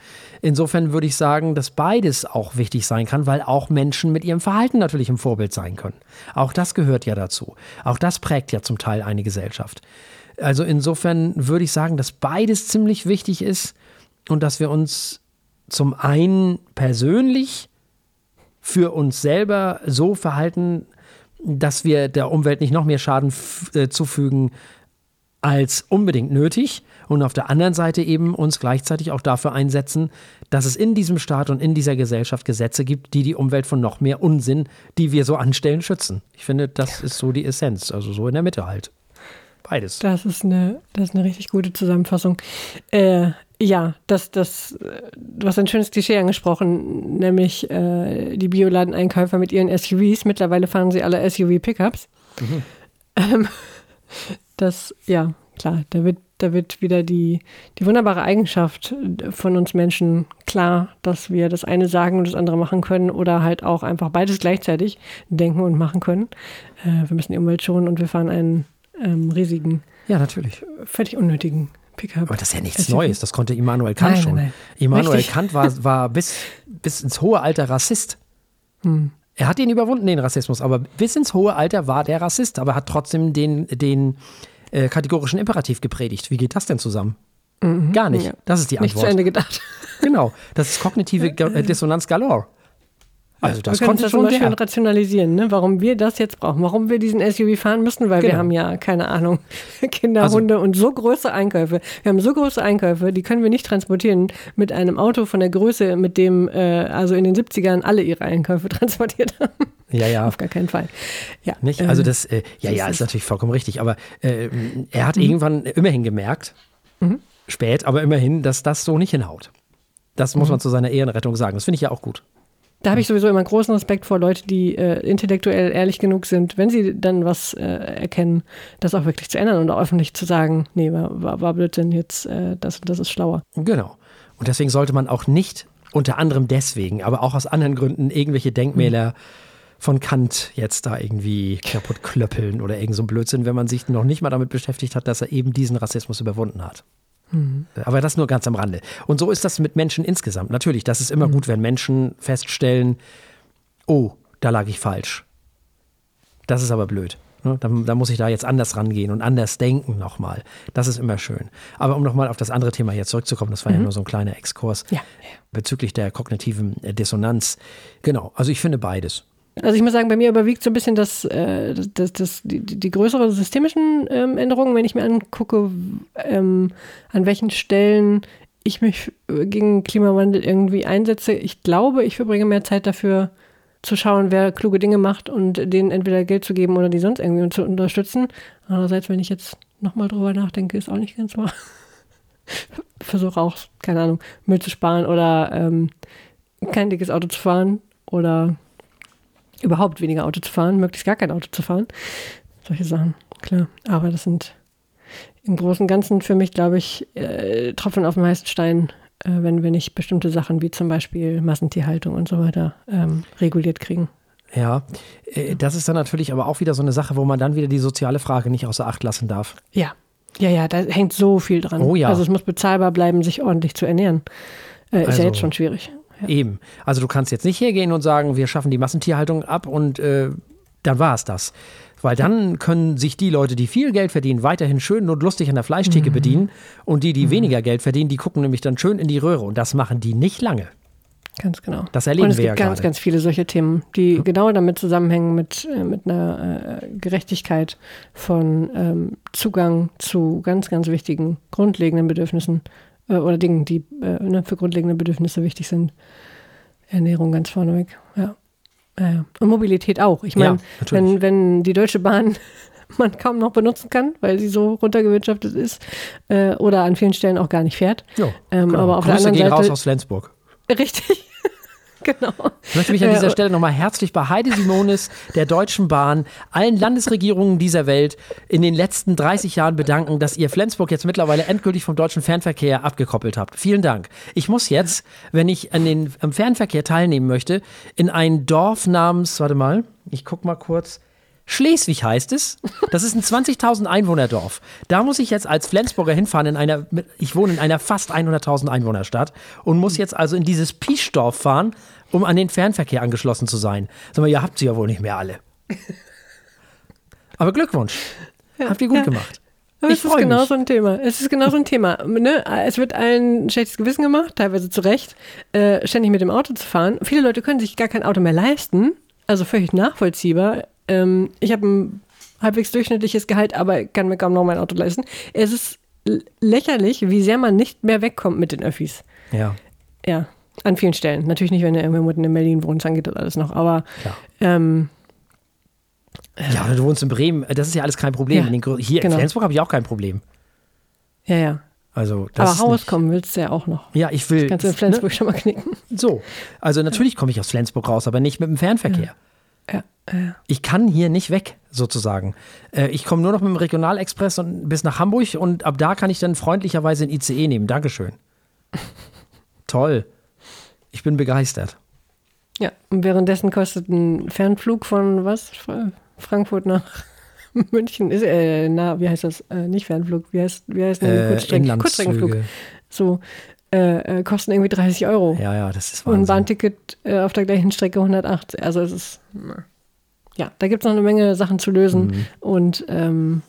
Insofern würde ich sagen, dass beides auch wichtig sein kann, weil auch Menschen mit ihrem Verhalten natürlich ein Vorbild sein können. Auch das gehört ja dazu. Auch das prägt ja zum Teil eine Gesellschaft. Also insofern würde ich sagen, dass beides ziemlich wichtig ist und dass wir uns zum einen persönlich für uns selber so verhalten, dass wir der Umwelt nicht noch mehr Schaden äh, zufügen, als unbedingt nötig und auf der anderen Seite eben uns gleichzeitig auch dafür einsetzen, dass es in diesem Staat und in dieser Gesellschaft Gesetze gibt, die die Umwelt von noch mehr Unsinn, die wir so anstellen, schützen. Ich finde, das ist so die Essenz, also so in der Mitte halt. Beides. Das ist eine, das ist eine richtig gute Zusammenfassung. Äh, ja, das, das, du hast ein schönes Klischee angesprochen, nämlich äh, die Bioladeneinkäufer mit ihren SUVs. Mittlerweile fahren sie alle SUV-Pickups. Mhm. Ähm, das, ja, klar, da wird, da wird wieder die, die wunderbare Eigenschaft von uns Menschen klar, dass wir das eine sagen und das andere machen können oder halt auch einfach beides gleichzeitig denken und machen können. Äh, wir müssen die Umwelt schonen und wir fahren einen ähm, riesigen, ja, natürlich, völlig unnötigen Pickup. Aber das ist ja nichts Neues, das konnte Immanuel Kant nein, schon. Nein, nein. Immanuel Richtig. Kant war, war bis, bis ins hohe Alter Rassist. Hm. Er hat ihn überwunden, den Rassismus, aber bis ins hohe Alter war der Rassist, aber hat trotzdem den, den äh, kategorischen Imperativ gepredigt. Wie geht das denn zusammen? Mhm. Gar nicht. Ja. Das ist die Antwort. Nicht zu Ende gedacht. Genau. Das ist kognitive äh, Dissonanz galore. Also das wir konnte das schon schön rationalisieren, ne? warum wir das jetzt brauchen, warum wir diesen SUV fahren müssen, weil genau. wir haben ja, keine Ahnung, Kinder, also, Hunde und so große Einkäufe. Wir haben so große Einkäufe, die können wir nicht transportieren mit einem Auto von der Größe, mit dem äh, also in den 70ern alle ihre Einkäufe transportiert haben. Ja, ja. Auf gar keinen Fall. Ja, nicht? Also ähm, das, äh, ja, ja, ist natürlich vollkommen richtig. Aber äh, er hat mhm. irgendwann immerhin gemerkt, mhm. spät, aber immerhin, dass das so nicht hinhaut. Das muss mhm. man zu seiner Ehrenrettung sagen. Das finde ich ja auch gut. Da habe ich sowieso immer großen Respekt vor Leute, die äh, intellektuell ehrlich genug sind, wenn sie dann was äh, erkennen, das auch wirklich zu ändern und auch öffentlich zu sagen, nee, war, war, Blödsinn, jetzt äh, das, das ist schlauer. Genau. Und deswegen sollte man auch nicht, unter anderem deswegen, aber auch aus anderen Gründen, irgendwelche Denkmäler mhm. von Kant jetzt da irgendwie kaputt klöppeln oder irgend so Blödsinn, wenn man sich noch nicht mal damit beschäftigt hat, dass er eben diesen Rassismus überwunden hat. Mhm. Aber das nur ganz am Rande. Und so ist das mit Menschen insgesamt. Natürlich, das ist immer mhm. gut, wenn Menschen feststellen, oh, da lag ich falsch. Das ist aber blöd. Ne? Da, da, muss ich da jetzt anders rangehen und anders denken nochmal. Das ist immer schön. Aber um nochmal auf das andere Thema hier zurückzukommen, das war mhm. ja nur so ein kleiner Exkurs ja. bezüglich der kognitiven Dissonanz. Genau, also ich finde beides. Also ich muss sagen, bei mir überwiegt so ein bisschen das, äh, das, das, die, die größere systemischen ähm, Änderungen, wenn ich mir angucke, ähm, an welchen Stellen ich mich gegen Klimawandel irgendwie einsetze. Ich glaube, ich verbringe mehr Zeit dafür, zu schauen, wer kluge Dinge macht und denen entweder Geld zu geben oder die sonst irgendwie zu unterstützen. Andererseits, wenn ich jetzt nochmal drüber nachdenke, ist auch nicht ganz wahr. Versuche auch, keine Ahnung, Müll zu sparen oder ähm, kein dickes Auto zu fahren oder überhaupt weniger Auto zu fahren, möglichst gar kein Auto zu fahren. Solche Sachen, klar. Aber das sind im Großen und Ganzen für mich, glaube ich, äh, Tropfen auf dem heißen Stein, äh, wenn wir nicht bestimmte Sachen wie zum Beispiel Massentierhaltung und so weiter ähm, reguliert kriegen. Ja, äh, das ist dann natürlich aber auch wieder so eine Sache, wo man dann wieder die soziale Frage nicht außer Acht lassen darf. Ja. Ja, ja, da hängt so viel dran. Oh ja. Also es muss bezahlbar bleiben, sich ordentlich zu ernähren. Äh, ist Also- ja jetzt schon schwierig. Ja. Eben. Also du kannst jetzt nicht hergehen und sagen, wir schaffen die Massentierhaltung ab und äh, dann war es das. Weil dann können sich die Leute, die viel Geld verdienen, weiterhin schön und lustig an der Fleischtheke Mhm. bedienen. Und die, die weniger Geld verdienen, die gucken nämlich dann schön in die Röhre. Und das machen die nicht lange. Ganz genau. Das erleben Und es wir gibt ja ganz, gerade. ganz viele solche Themen, die genau damit zusammenhängen mit, äh, mit einer äh, Gerechtigkeit von ähm, Zugang zu ganz, ganz wichtigen grundlegenden Bedürfnissen äh, oder Dingen, die äh, ne, für grundlegende Bedürfnisse wichtig sind. Ernährung ganz vorneweg, ja. Ja. Und Mobilität auch. Ich meine, Ja, wenn, wenn die Deutsche Bahn man kaum noch benutzen kann, weil sie so runtergewirtschaftet ist äh, oder an vielen Stellen auch gar nicht fährt. Jo, Ähm, genau. aber auf Grüße der gehen anderen raus Seite aus Flensburg. richtig. Genau. Ich möchte mich an Äh, dieser Stelle nochmal herzlich bei Heide Simonis, der Deutschen Bahn, allen Landesregierungen dieser Welt in den letzten 30 Jahren bedanken, dass ihr Flensburg jetzt mittlerweile endgültig vom deutschen Fernverkehr abgekoppelt habt. Vielen Dank. Ich muss jetzt, wenn ich an den, am Fernverkehr teilnehmen möchte, in ein Dorf namens, warte mal, ich guck mal kurz. Schleswig heißt es. Das ist ein 20.000 Einwohnerdorf. Da muss ich jetzt als Flensburger hinfahren in einer, ich wohne in einer fast 100.000 Einwohnerstadt und muss jetzt also in dieses Pischdorf fahren, um an den Fernverkehr angeschlossen zu sein. Sag mal, ihr habt sie ja wohl nicht mehr alle. Aber Glückwunsch. Habt ihr gut ja. gemacht. Aber Ich es ist genau mich. so ein Thema. Es ist genau so ein Thema. Ne? Es wird ein schlechtes Gewissen gemacht, teilweise zu Recht, äh, ständig mit dem Auto zu fahren. Viele Leute können sich gar kein Auto mehr leisten. Also völlig nachvollziehbar. Ähm, ich habe ein halbwegs durchschnittliches Gehalt, aber kann mir kaum noch mein Auto leisten. Es ist lächerlich, wie sehr man nicht mehr wegkommt mit den Öffis. Ja, Ja, an vielen Stellen. Natürlich nicht, wenn du irgendwo mitten in Berlin wohnst, dann geht das alles noch. Aber ähm, Ja, oder du wohnst in Bremen, das ist ja alles kein Problem. Ja, den, hier genau. in Flensburg habe ich auch kein Problem. ja, ja. Also, das Aber ist rauskommen willst du ja auch noch. Ja, ich will. Kannst du in Flensburg schon mal knicken. Ne? So. Also, natürlich komme ich aus Flensburg raus, aber nicht mit dem Fernverkehr. Ja, ja. Ich kann hier nicht weg, sozusagen. Äh, ich komme nur noch mit dem Regionalexpress und bis nach Hamburg und ab da kann ich dann freundlicherweise ein ICE nehmen. Dankeschön. Toll. Ich bin begeistert. Ja, und währenddessen kostet ein Fernflug von was? Fra- Frankfurt nach München ist, äh, na, wie heißt das? Äh, nicht Fernflug, wie heißt, wie heißt denn Äh, Kurzstrecken, Kurzstreckenflug? So, äh, äh, kosten irgendwie 30 Euro. Ja, ja, das ist und ein Wahnsinn. Bahnticket äh, auf der gleichen Strecke 180. Also es ist, ja, da gibt es noch eine Menge Sachen zu lösen. Mhm. Und ähm,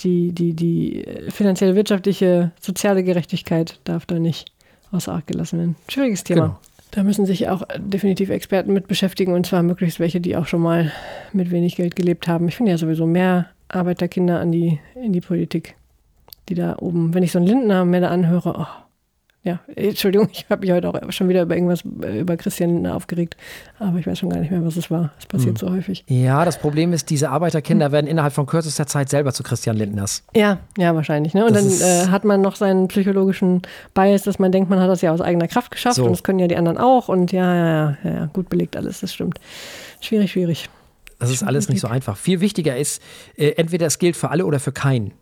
die, die, die finanzielle, wirtschaftliche, soziale Gerechtigkeit darf da nicht außer Acht gelassen werden. Schwieriges Thema. Genau. Da müssen sich auch definitiv Experten mit beschäftigen und zwar möglichst welche, die auch schon mal mit wenig Geld gelebt haben. Ich finde ja sowieso mehr Arbeiterkinder an die, in die Politik, die da oben, wenn ich so einen Lindner mir da anhöre, oh, ja, Entschuldigung, ich habe mich heute auch schon wieder über irgendwas, äh, über Christian Lindner aufgeregt, aber ich weiß schon gar nicht mehr, was es war. Es passiert so häufig. Ja, das Problem ist, diese Arbeiterkinder werden innerhalb von kürzester Zeit selber zu Christian Lindners. Ja, ja, wahrscheinlich. Ne? Und Das dann äh, hat man noch seinen psychologischen Bias, dass man denkt, man hat das ja aus eigener Kraft geschafft So. und das können ja die anderen auch. Und ja, ja, ja, ja, ja, gut belegt alles, das stimmt. Schwierig, schwierig. Das ist alles nicht so einfach. Viel wichtiger ist, äh, entweder es gilt für alle oder für keinen.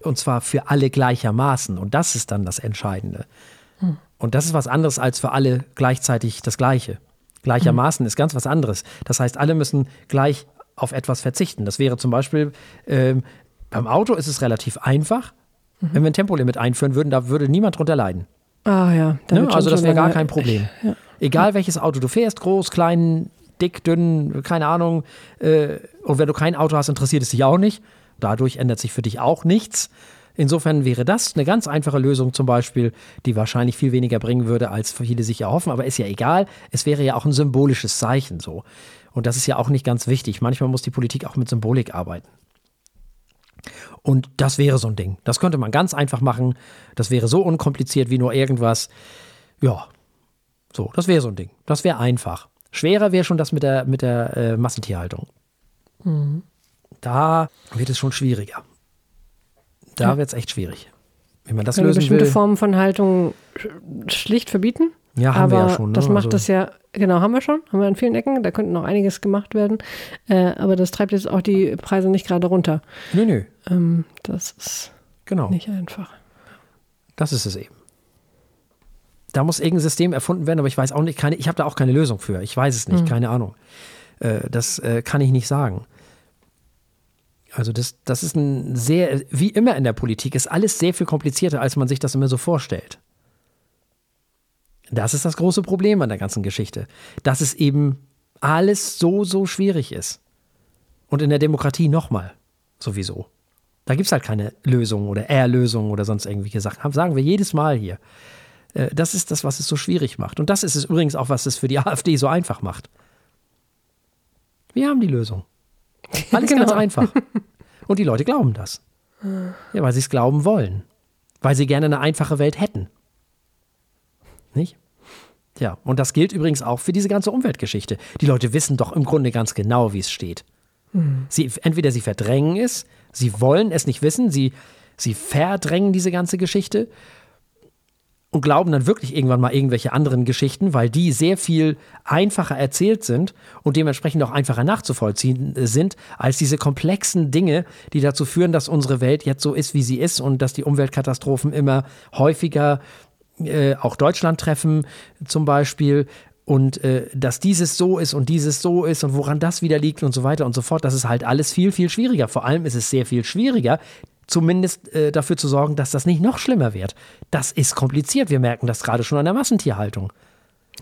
Und zwar für alle gleichermaßen. Und das ist dann das Entscheidende. Und das ist was anderes als für alle gleichzeitig das Gleiche. Gleichermaßen ist ganz was anderes. Das heißt, alle müssen gleich auf etwas verzichten. Das wäre zum Beispiel, ähm, beim Auto ist es relativ einfach. Wenn wir ein Tempolimit einführen würden, da würde niemand drunter leiden. Ah ja, da Ne? Also das wäre gar kein Problem. Egal welches Auto du fährst, groß, klein, dick, dünn, keine Ahnung. Äh, und wenn du kein Auto hast, interessiert es dich auch nicht. Dadurch ändert sich für dich auch nichts. Insofern wäre das eine ganz einfache Lösung zum Beispiel, die wahrscheinlich viel weniger bringen würde, als viele sich erhoffen. Aber ist ja egal. Es wäre ja auch ein symbolisches Zeichen so. Und das ist ja auch nicht ganz wichtig. Manchmal muss die Politik auch mit Symbolik arbeiten. Und das wäre so ein Ding. Das könnte man ganz einfach machen. Das wäre so unkompliziert wie nur irgendwas. Ja, so, das wäre so ein Ding. Das wäre einfach. Schwerer wäre schon das mit der, mit der äh, Massentierhaltung. Da wird es schon schwieriger. Da wird es echt schwierig. Wie man das Können lösen bestimmte will. Formen von Haltung sch- schlicht verbieten. Ja, haben aber wir ja schon. Ne? das macht Also- das ja, genau, haben wir schon, haben wir an vielen Ecken, da könnte noch einiges gemacht werden. Äh, aber das treibt jetzt auch die Preise nicht gerade runter. Nö, nö, Ähm, das ist genau. nicht einfach. Das ist es eben. Da muss irgendein System erfunden werden, aber ich weiß auch nicht, keine, ich habe da auch keine Lösung für. Ich weiß es nicht, keine Ahnung. Äh, das äh, kann ich nicht sagen. Also das, das ist ein sehr, wie immer in der Politik, ist alles sehr viel komplizierter, als man sich das immer so vorstellt. Das ist das große Problem an der ganzen Geschichte, dass es eben alles so, so schwierig ist. Und in der Demokratie nochmal sowieso. Da gibt es halt keine Lösung oder Erlösung oder sonst irgendwelche Sachen. Sagen wir jedes Mal hier. Äh, das ist das, was es so schwierig macht. Und das ist es übrigens auch, was es für die AfD so einfach macht. Wir haben die Lösung. Alles genau. ganz einfach. Und die Leute glauben das. Ja, weil sie es glauben wollen. Weil sie gerne eine einfache Welt hätten. Nicht? Ja, und das gilt übrigens auch für diese ganze Umweltgeschichte. Die Leute wissen doch im Grunde ganz genau, wie es steht. Mhm. Sie, entweder sie verdrängen es, sie wollen es nicht wissen, sie, sie verdrängen diese ganze Geschichte und glauben dann wirklich irgendwann mal irgendwelche anderen Geschichten, weil die sehr viel einfacher erzählt sind und dementsprechend auch einfacher nachzuvollziehen sind, als diese komplexen Dinge, die dazu führen, dass unsere Welt jetzt so ist, wie sie ist und dass die Umweltkatastrophen immer häufiger äh, auch Deutschland treffen, zum Beispiel. Und äh, dass dieses so ist und dieses so ist und woran das wieder liegt und so weiter und so fort, das ist halt alles viel, viel schwieriger. Vor allem ist es sehr viel schwieriger, zumindest äh, dafür zu sorgen, dass das nicht noch schlimmer wird. Das ist kompliziert. Wir merken das gerade schon an der Massentierhaltung.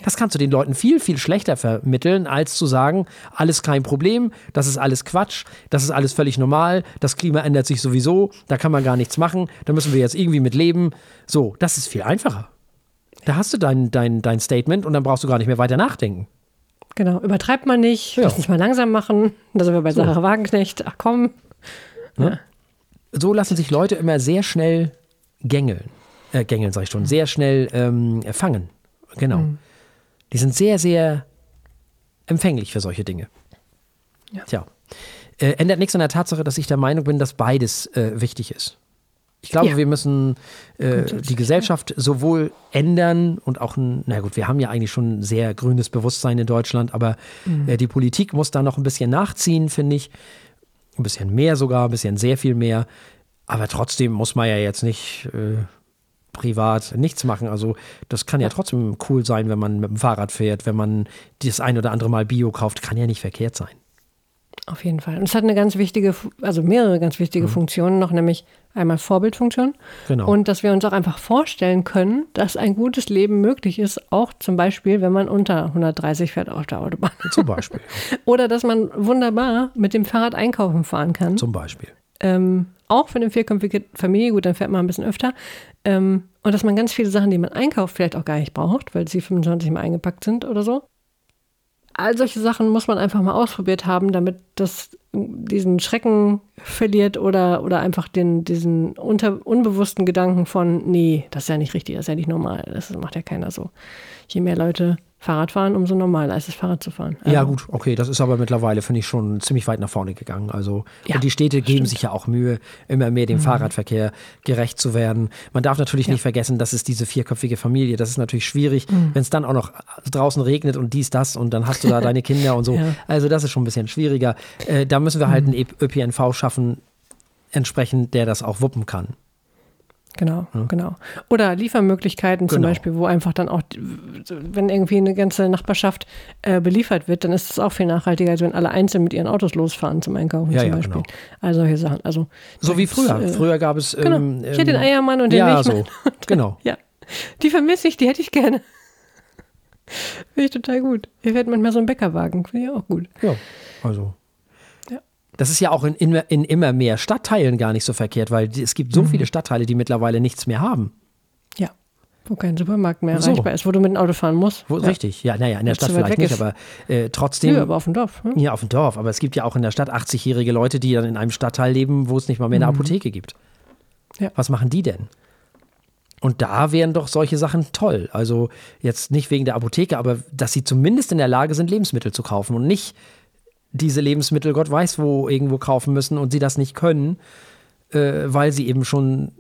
Das kannst du den Leuten viel, viel schlechter vermitteln, als zu sagen, alles kein Problem, das ist alles Quatsch, das ist alles völlig normal, das Klima ändert sich sowieso, da kann man gar nichts machen, da müssen wir jetzt irgendwie mit leben. So, das ist viel einfacher. Da hast du dein, dein, dein Statement und dann brauchst du gar nicht mehr weiter nachdenken. Genau, übertreibt man nicht, ja. lass nicht mal langsam machen. Da sind wir bei so. Sarah Wagenknecht. Ach komm. Ja. So lassen sich Leute immer sehr schnell gängeln. Äh, gängeln, sag ich schon, sehr schnell ähm, fangen. Genau. Mhm. Die sind sehr, sehr empfänglich für solche Dinge. Ja. Tja. Äh, ändert nichts an der Tatsache, dass ich der Meinung bin, dass beides äh, wichtig ist. Ich glaube, ja. wir müssen äh, die Gesellschaft sowohl ändern und auch ein, na gut, wir haben ja eigentlich schon ein sehr grünes Bewusstsein in Deutschland, aber mhm. äh, die Politik muss da noch ein bisschen nachziehen, finde ich ein bisschen mehr sogar, ein bisschen sehr viel mehr. Aber trotzdem muss man ja jetzt nicht äh, privat nichts machen. Also das kann ja trotzdem cool sein, wenn man mit dem Fahrrad fährt, wenn man das ein oder andere Mal Bio kauft, kann ja nicht verkehrt sein. Auf jeden Fall. Und es hat eine ganz wichtige, also mehrere ganz wichtige mhm. Funktionen noch, nämlich einmal Vorbildfunktion. Genau. Und dass wir uns auch einfach vorstellen können, dass ein gutes Leben möglich ist, auch zum Beispiel, wenn man unter 130 fährt auf der Autobahn. Zum Beispiel. Oder dass man wunderbar mit dem Fahrrad einkaufen fahren kann. Zum Beispiel. Ähm, auch für eine vierköpfige Familie, gut, dann fährt man ein bisschen öfter. Ähm, und dass man ganz viele Sachen, die man einkauft, vielleicht auch gar nicht braucht, weil sie 25 Mal eingepackt sind oder so all solche Sachen muss man einfach mal ausprobiert haben, damit das diesen Schrecken verliert oder, oder einfach den, diesen unter, unbewussten Gedanken von, nee, das ist ja nicht richtig, das ist ja nicht normal, das macht ja keiner so. Je mehr Leute Fahrrad fahren, umso normaler ist es, Fahrrad zu fahren. Ja, gut, okay, das ist aber mittlerweile, finde ich, schon ziemlich weit nach vorne gegangen. Also, ja, und die Städte geben stimmt. sich ja auch Mühe, immer mehr dem mhm. Fahrradverkehr gerecht zu werden. Man darf natürlich ja. nicht vergessen, dass es diese vierköpfige Familie, das ist natürlich schwierig, mhm. wenn es dann auch noch draußen regnet und dies, das und dann hast du da deine Kinder und so. Ja. Also, das ist schon ein bisschen schwieriger. Äh, da müssen wir halt mhm. einen ÖPNV schaffen, entsprechend, der das auch wuppen kann. Genau, ja. genau. Oder Liefermöglichkeiten zum genau. Beispiel, wo einfach dann auch, wenn irgendwie eine ganze Nachbarschaft äh, beliefert wird, dann ist es auch viel nachhaltiger, als wenn alle einzeln mit ihren Autos losfahren zum Einkaufen ja, zum ja, Beispiel. Genau. Also solche Sachen. Also, so wie früher. Äh, früher gab es. Genau. Ähm, ich hätte den Eiermann und den ja, Milchmann. So. Genau. ja. Die vermisse ich, die hätte ich gerne. Finde ich total gut. Hier fährt manchmal so ein Bäckerwagen. Finde ich auch gut. Ja, also das ist ja auch in, in, in, immer mehr Stadtteilen gar nicht so verkehrt, weil es gibt so mhm. viele Stadtteile, die mittlerweile nichts mehr haben. Ja, wo kein Supermarkt mehr so. erreichbar ist, wo du mit dem Auto fahren musst. Wo, ja. Richtig, ja, naja, in der Stadt vielleicht nicht, ist. aber äh, trotzdem. Ja, aber auf dem Dorf. Hm? Ja, auf dem Dorf. Aber es gibt ja auch in der Stadt 80-jährige Leute, die dann in einem Stadtteil leben, wo es nicht mal mehr eine mhm. Apotheke gibt. Ja. Was machen die denn? Und da wären doch solche Sachen toll. Also jetzt nicht wegen der Apotheke, aber dass sie zumindest in der Lage sind, Lebensmittel zu kaufen und nicht diese Lebensmittel Gott weiß wo irgendwo kaufen müssen und sie das nicht können, äh, weil sie eben schon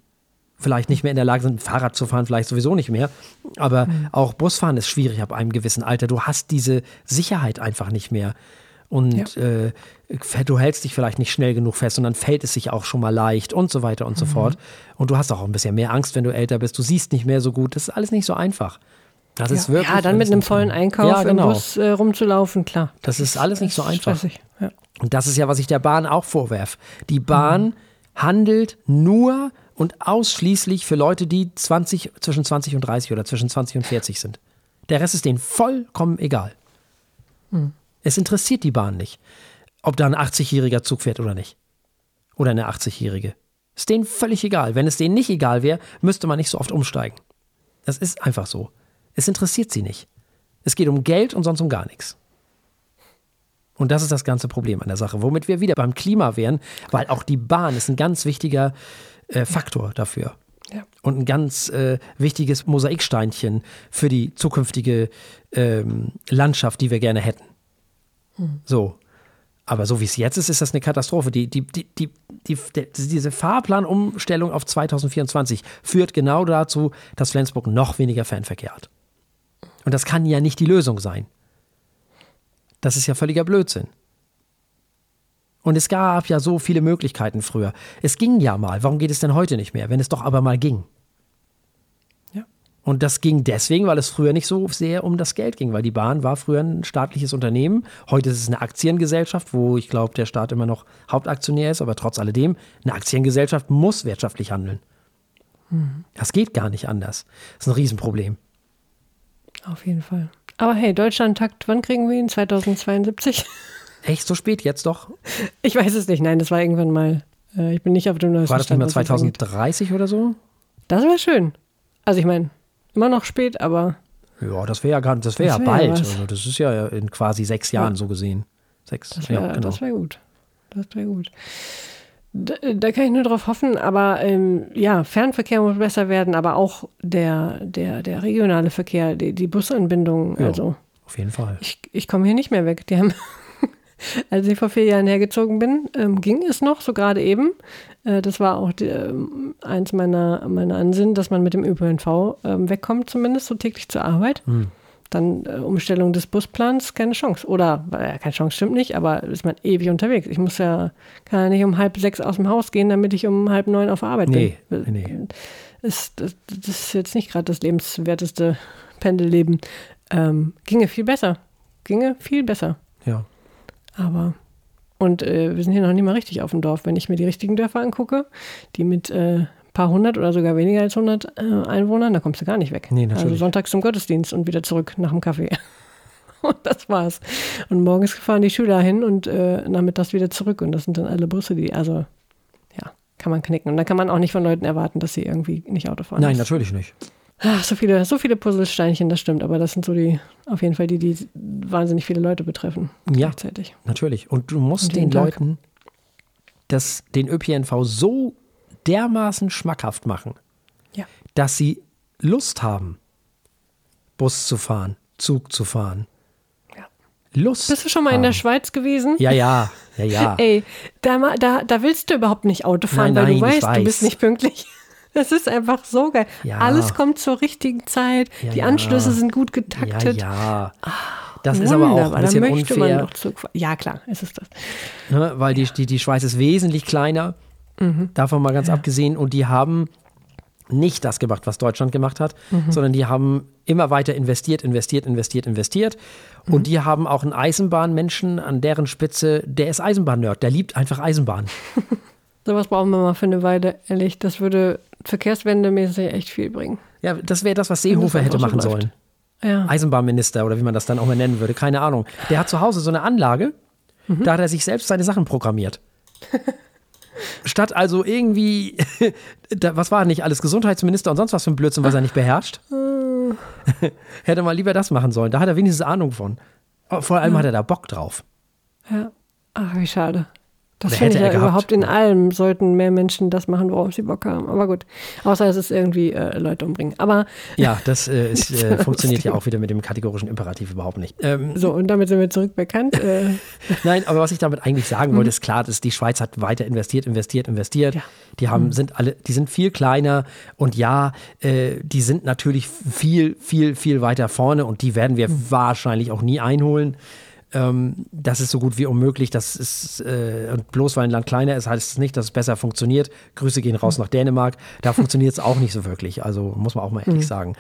vielleicht nicht mehr in der Lage sind, Fahrrad zu fahren, vielleicht sowieso nicht mehr. Aber mhm. auch Busfahren ist schwierig ab einem gewissen Alter. Du hast diese Sicherheit einfach nicht mehr. Und ja. äh, du hältst dich vielleicht nicht schnell genug fest und dann fällt es sich auch schon mal leicht und so weiter und mhm. so fort. Und du hast auch ein bisschen mehr Angst, wenn du älter bist. Du siehst nicht mehr so gut. Das ist alles nicht so einfach. Das ist ja. wirklich. ja, dann mit einem vollen. Einkauf Ja, genau. im Bus äh, rumzulaufen, klar. Das ist alles nicht so einfach. Ja. Und das ist ja, was ich der Bahn auch vorwerf. Die Bahn handelt nur und ausschließlich für Leute, die 20, zwischen 20 und 30 oder zwischen 20 und 40 sind. Der Rest ist denen vollkommen egal. Es interessiert die Bahn nicht, ob da ein 80-jähriger Zug fährt oder nicht. Oder eine 80-jährige. Ist denen völlig egal. Wenn es denen nicht egal wäre, müsste man nicht so oft umsteigen. Das ist einfach so. Es interessiert sie nicht. Es geht um Geld und sonst um gar nichts. Und das ist das ganze Problem an der Sache, womit wir wieder beim Klima wären, weil auch die Bahn ist ein ganz wichtiger äh, Faktor dafür. Ja. Und ein ganz äh, wichtiges Mosaiksteinchen für die zukünftige ähm, Landschaft, die wir gerne hätten. So. Aber so wie es jetzt ist, ist das eine Katastrophe. Die, die, die, diese Fahrplanumstellung auf 2024 führt genau dazu, dass Flensburg noch weniger Fernverkehr hat. Und das kann ja nicht die Lösung sein. Das ist ja völliger Blödsinn. Und es gab ja so viele Möglichkeiten früher. Es ging ja mal. Warum geht es denn heute nicht mehr, wenn es doch aber mal ging? Ja. Und das ging deswegen, weil es früher nicht so sehr um das Geld ging, weil die Bahn war früher ein staatliches Unternehmen. Heute ist es eine Aktiengesellschaft, wo ich glaube, der Staat immer noch Hauptaktionär ist, aber trotz alledem, eine Aktiengesellschaft muss wirtschaftlich handeln. Das geht gar nicht anders. Das ist ein Riesenproblem. Auf jeden Fall. Aber hey, Deutschland-Takt, wann kriegen wir ihn? 2072? Echt so spät jetzt doch? Ich weiß es nicht. Nein, das war irgendwann mal. Äh, ich bin nicht auf dem neuesten War das nicht Stand, mal was das angeht. 2030 oder so? Das wäre schön. Also ich meine, immer noch spät, aber Ja, das wäre ja gar das wäre ja wär ja bald. was. also das ist ja in quasi sechs Jahren so gesehen. Sechs, das wäre ja, genau. das wär gut. Das wäre gut. Da, da kann ich nur drauf hoffen, aber ähm, ja, Fernverkehr muss besser werden, aber auch der, der, der regionale Verkehr, die, die Busanbindung. Ja. Also Auf jeden Fall. ich, ich komme hier nicht mehr weg. Die haben, als ich vor vier Jahren hergezogen bin, ähm, ging es noch, so gerade eben. Äh, das war auch die, ähm, eins meiner, meiner Ansinnen, dass man mit dem ÖPNV ähm, wegkommt, zumindest so täglich zur Arbeit. Hm. Dann äh, Umstellung des Busplans, keine Chance. Oder, äh, keine Chance stimmt nicht, aber ist man ewig unterwegs. Ich muss ja, kann ja nicht um halb sechs aus dem Haus gehen, damit ich um halb neun auf Arbeit Nee, bin. nee, nee. Ist, das, das ist jetzt nicht gerade das lebenswerteste Pendelleben. Ähm, ginge viel besser. Ginge viel besser. Ja. Aber. Und äh, wir sind hier noch nicht mal richtig auf dem Dorf. Wenn ich mir die richtigen Dörfer angucke, die mit äh, paar hundert oder sogar weniger als hundert äh, Einwohnern, da kommst du gar nicht weg. Nee, natürlich. Also sonntags zum Gottesdienst und wieder zurück nach dem Kaffee. und das war's. Und morgens fahren die Schüler hin und äh, nachmittags wieder zurück. Und das sind dann alle Busse, die, also, ja, kann man knicken. Und dann kann man auch nicht von Leuten erwarten, dass sie irgendwie nicht Auto fahren. Nein, Das- natürlich nicht. Ach, so viele, so viele Puzzlesteinchen, das stimmt. Aber das sind so die, auf jeden Fall die, die wahnsinnig viele Leute betreffen. Ja. Gleichzeitig. Natürlich. Und du musst Und den Tag. Leuten das, den ÖPNV so dermaßen schmackhaft machen, Ja. dass sie Lust haben, Bus zu fahren, Zug zu fahren. Ja. Lust. Bist du schon mal in der haben. Schweiz gewesen? Ja, ja, ja, ja. Ey, da, da, da willst du überhaupt nicht Auto fahren, Nein, weil du nein, weißt, du bist nicht pünktlich. Das ist einfach so geil. Ja. Alles kommt zur richtigen Zeit. Ja, die ja. Anschlüsse sind gut ja, getaktet. ja. Das ist aber auch Wunderbar, ein bisschen da möchte unfair. man doch Zug fahren. Ja, klar, ist es das. ne, weil die, die, die Schweiz ist wesentlich kleiner, Mhm. davon mal ganz abgesehen, und die haben nicht das gemacht, was Deutschland gemacht hat, Mhm. sondern die haben immer weiter investiert, investiert, investiert, investiert. Mhm. Und die haben auch einen Eisenbahnmenschen an deren Spitze, der ist Eisenbahn-Nerd, der liebt einfach Eisenbahn. Sowas brauchen wir mal für eine Weile, ehrlich. Das würde verkehrswendemäßig echt viel bringen. Ja, das wäre das, was Seehofer hätte machen läuft. sollen. Ja. Eisenbahnminister oder wie man das dann auch mal nennen würde, keine Ahnung. Der hat zu Hause so eine Anlage, Mhm. da hat er sich selbst seine Sachen programmiert. Statt also irgendwie, was war nicht alles, Gesundheitsminister und sonst was für ein Blödsinn, was er nicht beherrscht. Hätte mal lieber das machen sollen. Da hat er wenigstens Ahnung von. Vor allem hat er da Bock drauf. ja. Ach, wie schade. Das Oder finde ich hätte ja gehabt. überhaupt in allem sollten mehr Menschen das machen, worauf sie Bock haben. Aber gut. Außer es ist irgendwie äh, Leute umbringen. Aber Ja, das äh, ist, äh, funktioniert ja auch wieder mit dem kategorischen Imperativ überhaupt nicht. Ähm, so, und damit sind wir zurück bekannt. Äh, Nein, aber was ich damit eigentlich sagen wollte, ist klar, dass die Schweiz hat weiter investiert, investiert, investiert. Ja. Die haben, sind alle, die sind viel kleiner und ja, äh, die sind natürlich viel, viel, viel weiter vorne und die werden wir wahrscheinlich auch nie einholen. Ähm, das ist so gut wie unmöglich. Das ist, äh, und bloß weil ein Land kleiner ist, heißt es nicht, dass es besser funktioniert. Grüße gehen raus nach Dänemark. Da funktioniert es auch nicht so wirklich. Also muss man auch mal ehrlich sagen.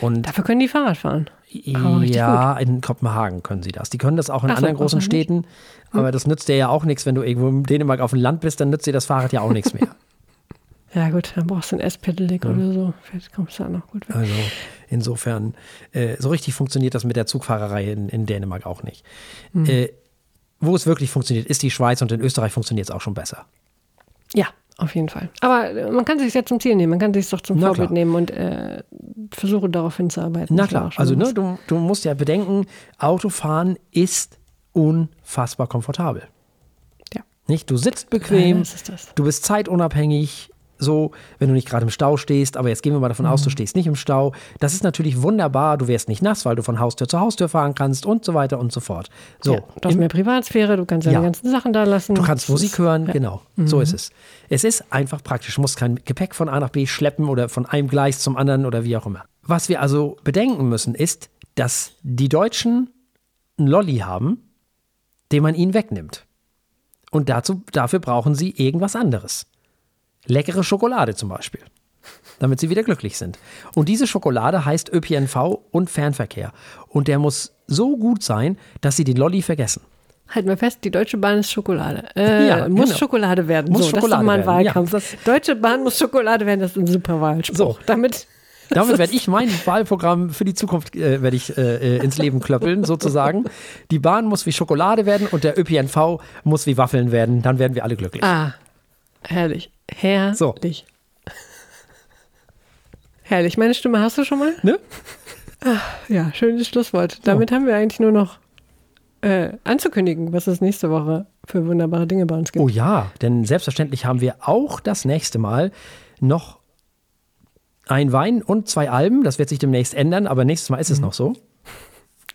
Und Dafür können die Fahrrad fahren. Ja, in Kopenhagen können sie das. Die können das auch in Ach anderen großen auch nicht? Städten. Aber das nützt dir ja auch nichts, wenn du irgendwo in Dänemark auf dem Land bist, dann nützt dir das Fahrrad ja auch nichts mehr. Ja, gut, dann brauchst du ein S-Pedelec oder so. Vielleicht kommst du da noch gut weg. Also insofern, äh, so richtig funktioniert das mit der Zugfahrerei in, in Dänemark auch nicht. Äh, wo es wirklich funktioniert, ist die Schweiz und in Österreich funktioniert es auch schon besser. Ja, auf jeden Fall. Aber äh, man kann sich ja zum Ziel nehmen, man kann sich doch zum Na Vorbild klar. nehmen und äh, versuche darauf hinzuarbeiten. Na klar, also ne, du, du musst ja bedenken, Autofahren ist unfassbar komfortabel. Nicht? Du sitzt bequem, Ja, das ist das. du bist zeitunabhängig, so, wenn du nicht gerade im Stau stehst, aber jetzt gehen wir mal davon aus, Mhm. du stehst nicht im Stau. Das ist natürlich wunderbar, du wirst nicht nass, weil du von Haustür zu Haustür fahren kannst und so weiter und so fort. So, ja, du hast mehr Privatsphäre, du kannst deine Ja. ganzen Sachen da lassen. Du kannst Musik hören, ja. genau. So ist es. Es ist einfach praktisch. Du musst kein Gepäck von A nach B schleppen oder von einem Gleis zum anderen oder wie auch immer. Was wir also bedenken müssen, ist, dass die Deutschen einen Lolli haben, den man ihnen wegnimmt. Und dazu, dafür brauchen sie irgendwas anderes. Leckere Schokolade zum Beispiel. Damit sie wieder glücklich sind. Und diese Schokolade heißt ÖPNV und Fernverkehr. Und der muss so gut sein, dass sie den Lolli vergessen. Halt mal fest, die Deutsche Bahn ist Schokolade. Äh, Ja, muss genau. Schokolade werden. Muss so, das Schokolade ist doch mal ein werden, ja. Wahlkampf. Das, Deutsche Bahn muss Schokolade werden, das ist ein super Wahlspruch. So. Damit, Damit werde ich mein Wahlprogramm für die Zukunft äh, werde ich äh, äh, ins Leben klöppeln, sozusagen. Die Bahn muss wie Schokolade werden und der ÖPNV muss wie Waffeln werden. Dann werden wir alle glücklich. ah, herrlich. Herrlich. Herrlich. Meine Stimme hast du schon mal? Ne? Ja, schönes Schlusswort. Damit haben wir eigentlich nur noch äh, anzukündigen, was es nächste Woche für wunderbare Dinge bei uns gibt. Oh ja, denn selbstverständlich haben wir auch das nächste Mal noch ein Wein und zwei Alben. Das wird sich demnächst ändern, aber nächstes Mal ist es noch so.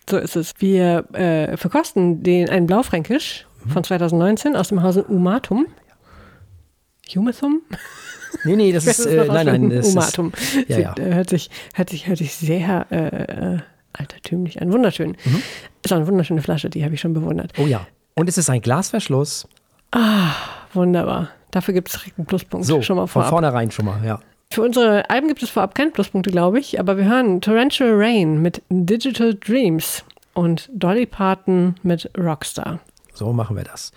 So ist es. Wir äh, verkosten den, einen Blaufränkisch von 2019 aus dem Hause Umatum. Humathum? Nee, nee, das ist, äh, nein, nein, das ist, Umatum. ja, Sie- ja. äh, Hört, sich, hört, sich, hört sich sehr äh, äh, altertümlich an. Wunderschön. Mhm. Ist eine wunderschöne Flasche, die habe ich schon bewundert. oh ja. Und es ist ein Glasverschluss. Wunderbar. Dafür gibt es direkt einen Pluspunkt. So, schon mal von vorab. vornherein schon mal, ja. Für unsere Alben gibt es vorab keine Pluspunkte, glaube ich, aber wir hören Torrential Rain mit Digital Dreams und Dolly Parton mit Rockstar. So machen wir das.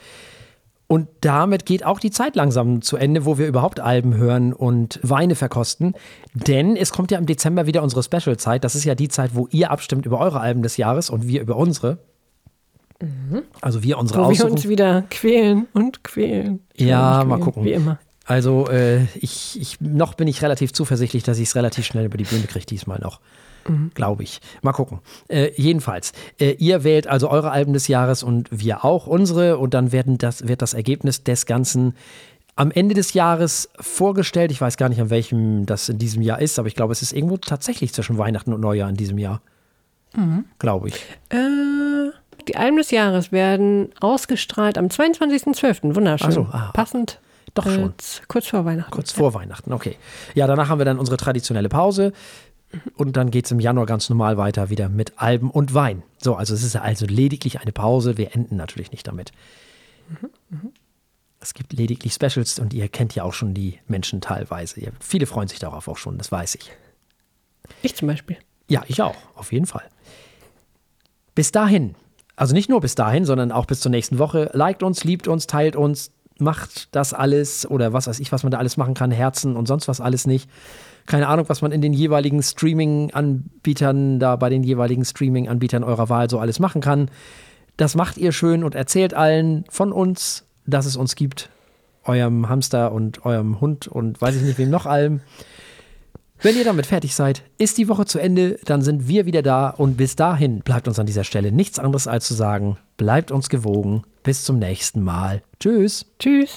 Und damit geht auch die Zeit langsam zu Ende, wo wir überhaupt Alben hören und Weine verkosten. Denn es kommt ja im Dezember wieder unsere Special-Zeit. Das ist ja die Zeit, wo ihr abstimmt über eure Alben des Jahres und wir über unsere. Also wir unsere Wo wir aussuchen. uns wieder quälen und quälen. Ja, Und mal quälen, gucken. Wie immer. Also äh, ich, ich, noch bin ich relativ zuversichtlich, dass ich es relativ schnell über die Bühne kriege diesmal noch. Glaube ich. Mal gucken. Äh, jedenfalls, äh, ihr wählt also eure Alben des Jahres und wir auch unsere und dann werden das, wird das Ergebnis des Ganzen am Ende des Jahres vorgestellt. Ich weiß gar nicht, an welchem das in diesem Jahr ist, aber ich glaube, es ist irgendwo tatsächlich zwischen Weihnachten und Neujahr in diesem Jahr. Glaube ich. Äh, die Alben des Jahres werden ausgestrahlt am 22.12. Wunderschön. So, ah, Passend. doch äh, schon. z- kurz vor Weihnachten. Kurz vor Weihnachten, okay. Ja, danach haben wir dann unsere traditionelle Pause. Und dann geht es im Januar ganz normal weiter wieder mit Alben und Wein. So, also es ist also lediglich eine Pause. Wir enden natürlich nicht damit. Es gibt lediglich Specials und ihr kennt ja auch schon die Menschen teilweise. Ihr, viele freuen sich darauf auch schon, das weiß ich. Ich zum Beispiel. Ja, ich auch, auf jeden Fall. Bis dahin, also nicht nur bis dahin, sondern auch bis zur nächsten Woche. Liked uns, liebt uns, teilt uns, macht das alles oder was weiß ich, was man da alles machen kann, Herzen und sonst was alles nicht. Keine Ahnung, was man in den jeweiligen Streaming-Anbietern, da bei den jeweiligen Streaming-Anbietern eurer Wahl so alles machen kann. Das macht ihr schön und erzählt allen von uns, dass es uns gibt. Eurem Hamster und eurem Hund und weiß ich nicht wem noch allem. Wenn ihr damit fertig seid, ist die Woche zu Ende, dann sind wir wieder da und bis dahin bleibt uns an dieser Stelle nichts anderes als zu sagen, bleibt uns gewogen. Bis zum nächsten Mal. Tschüss. Tschüss.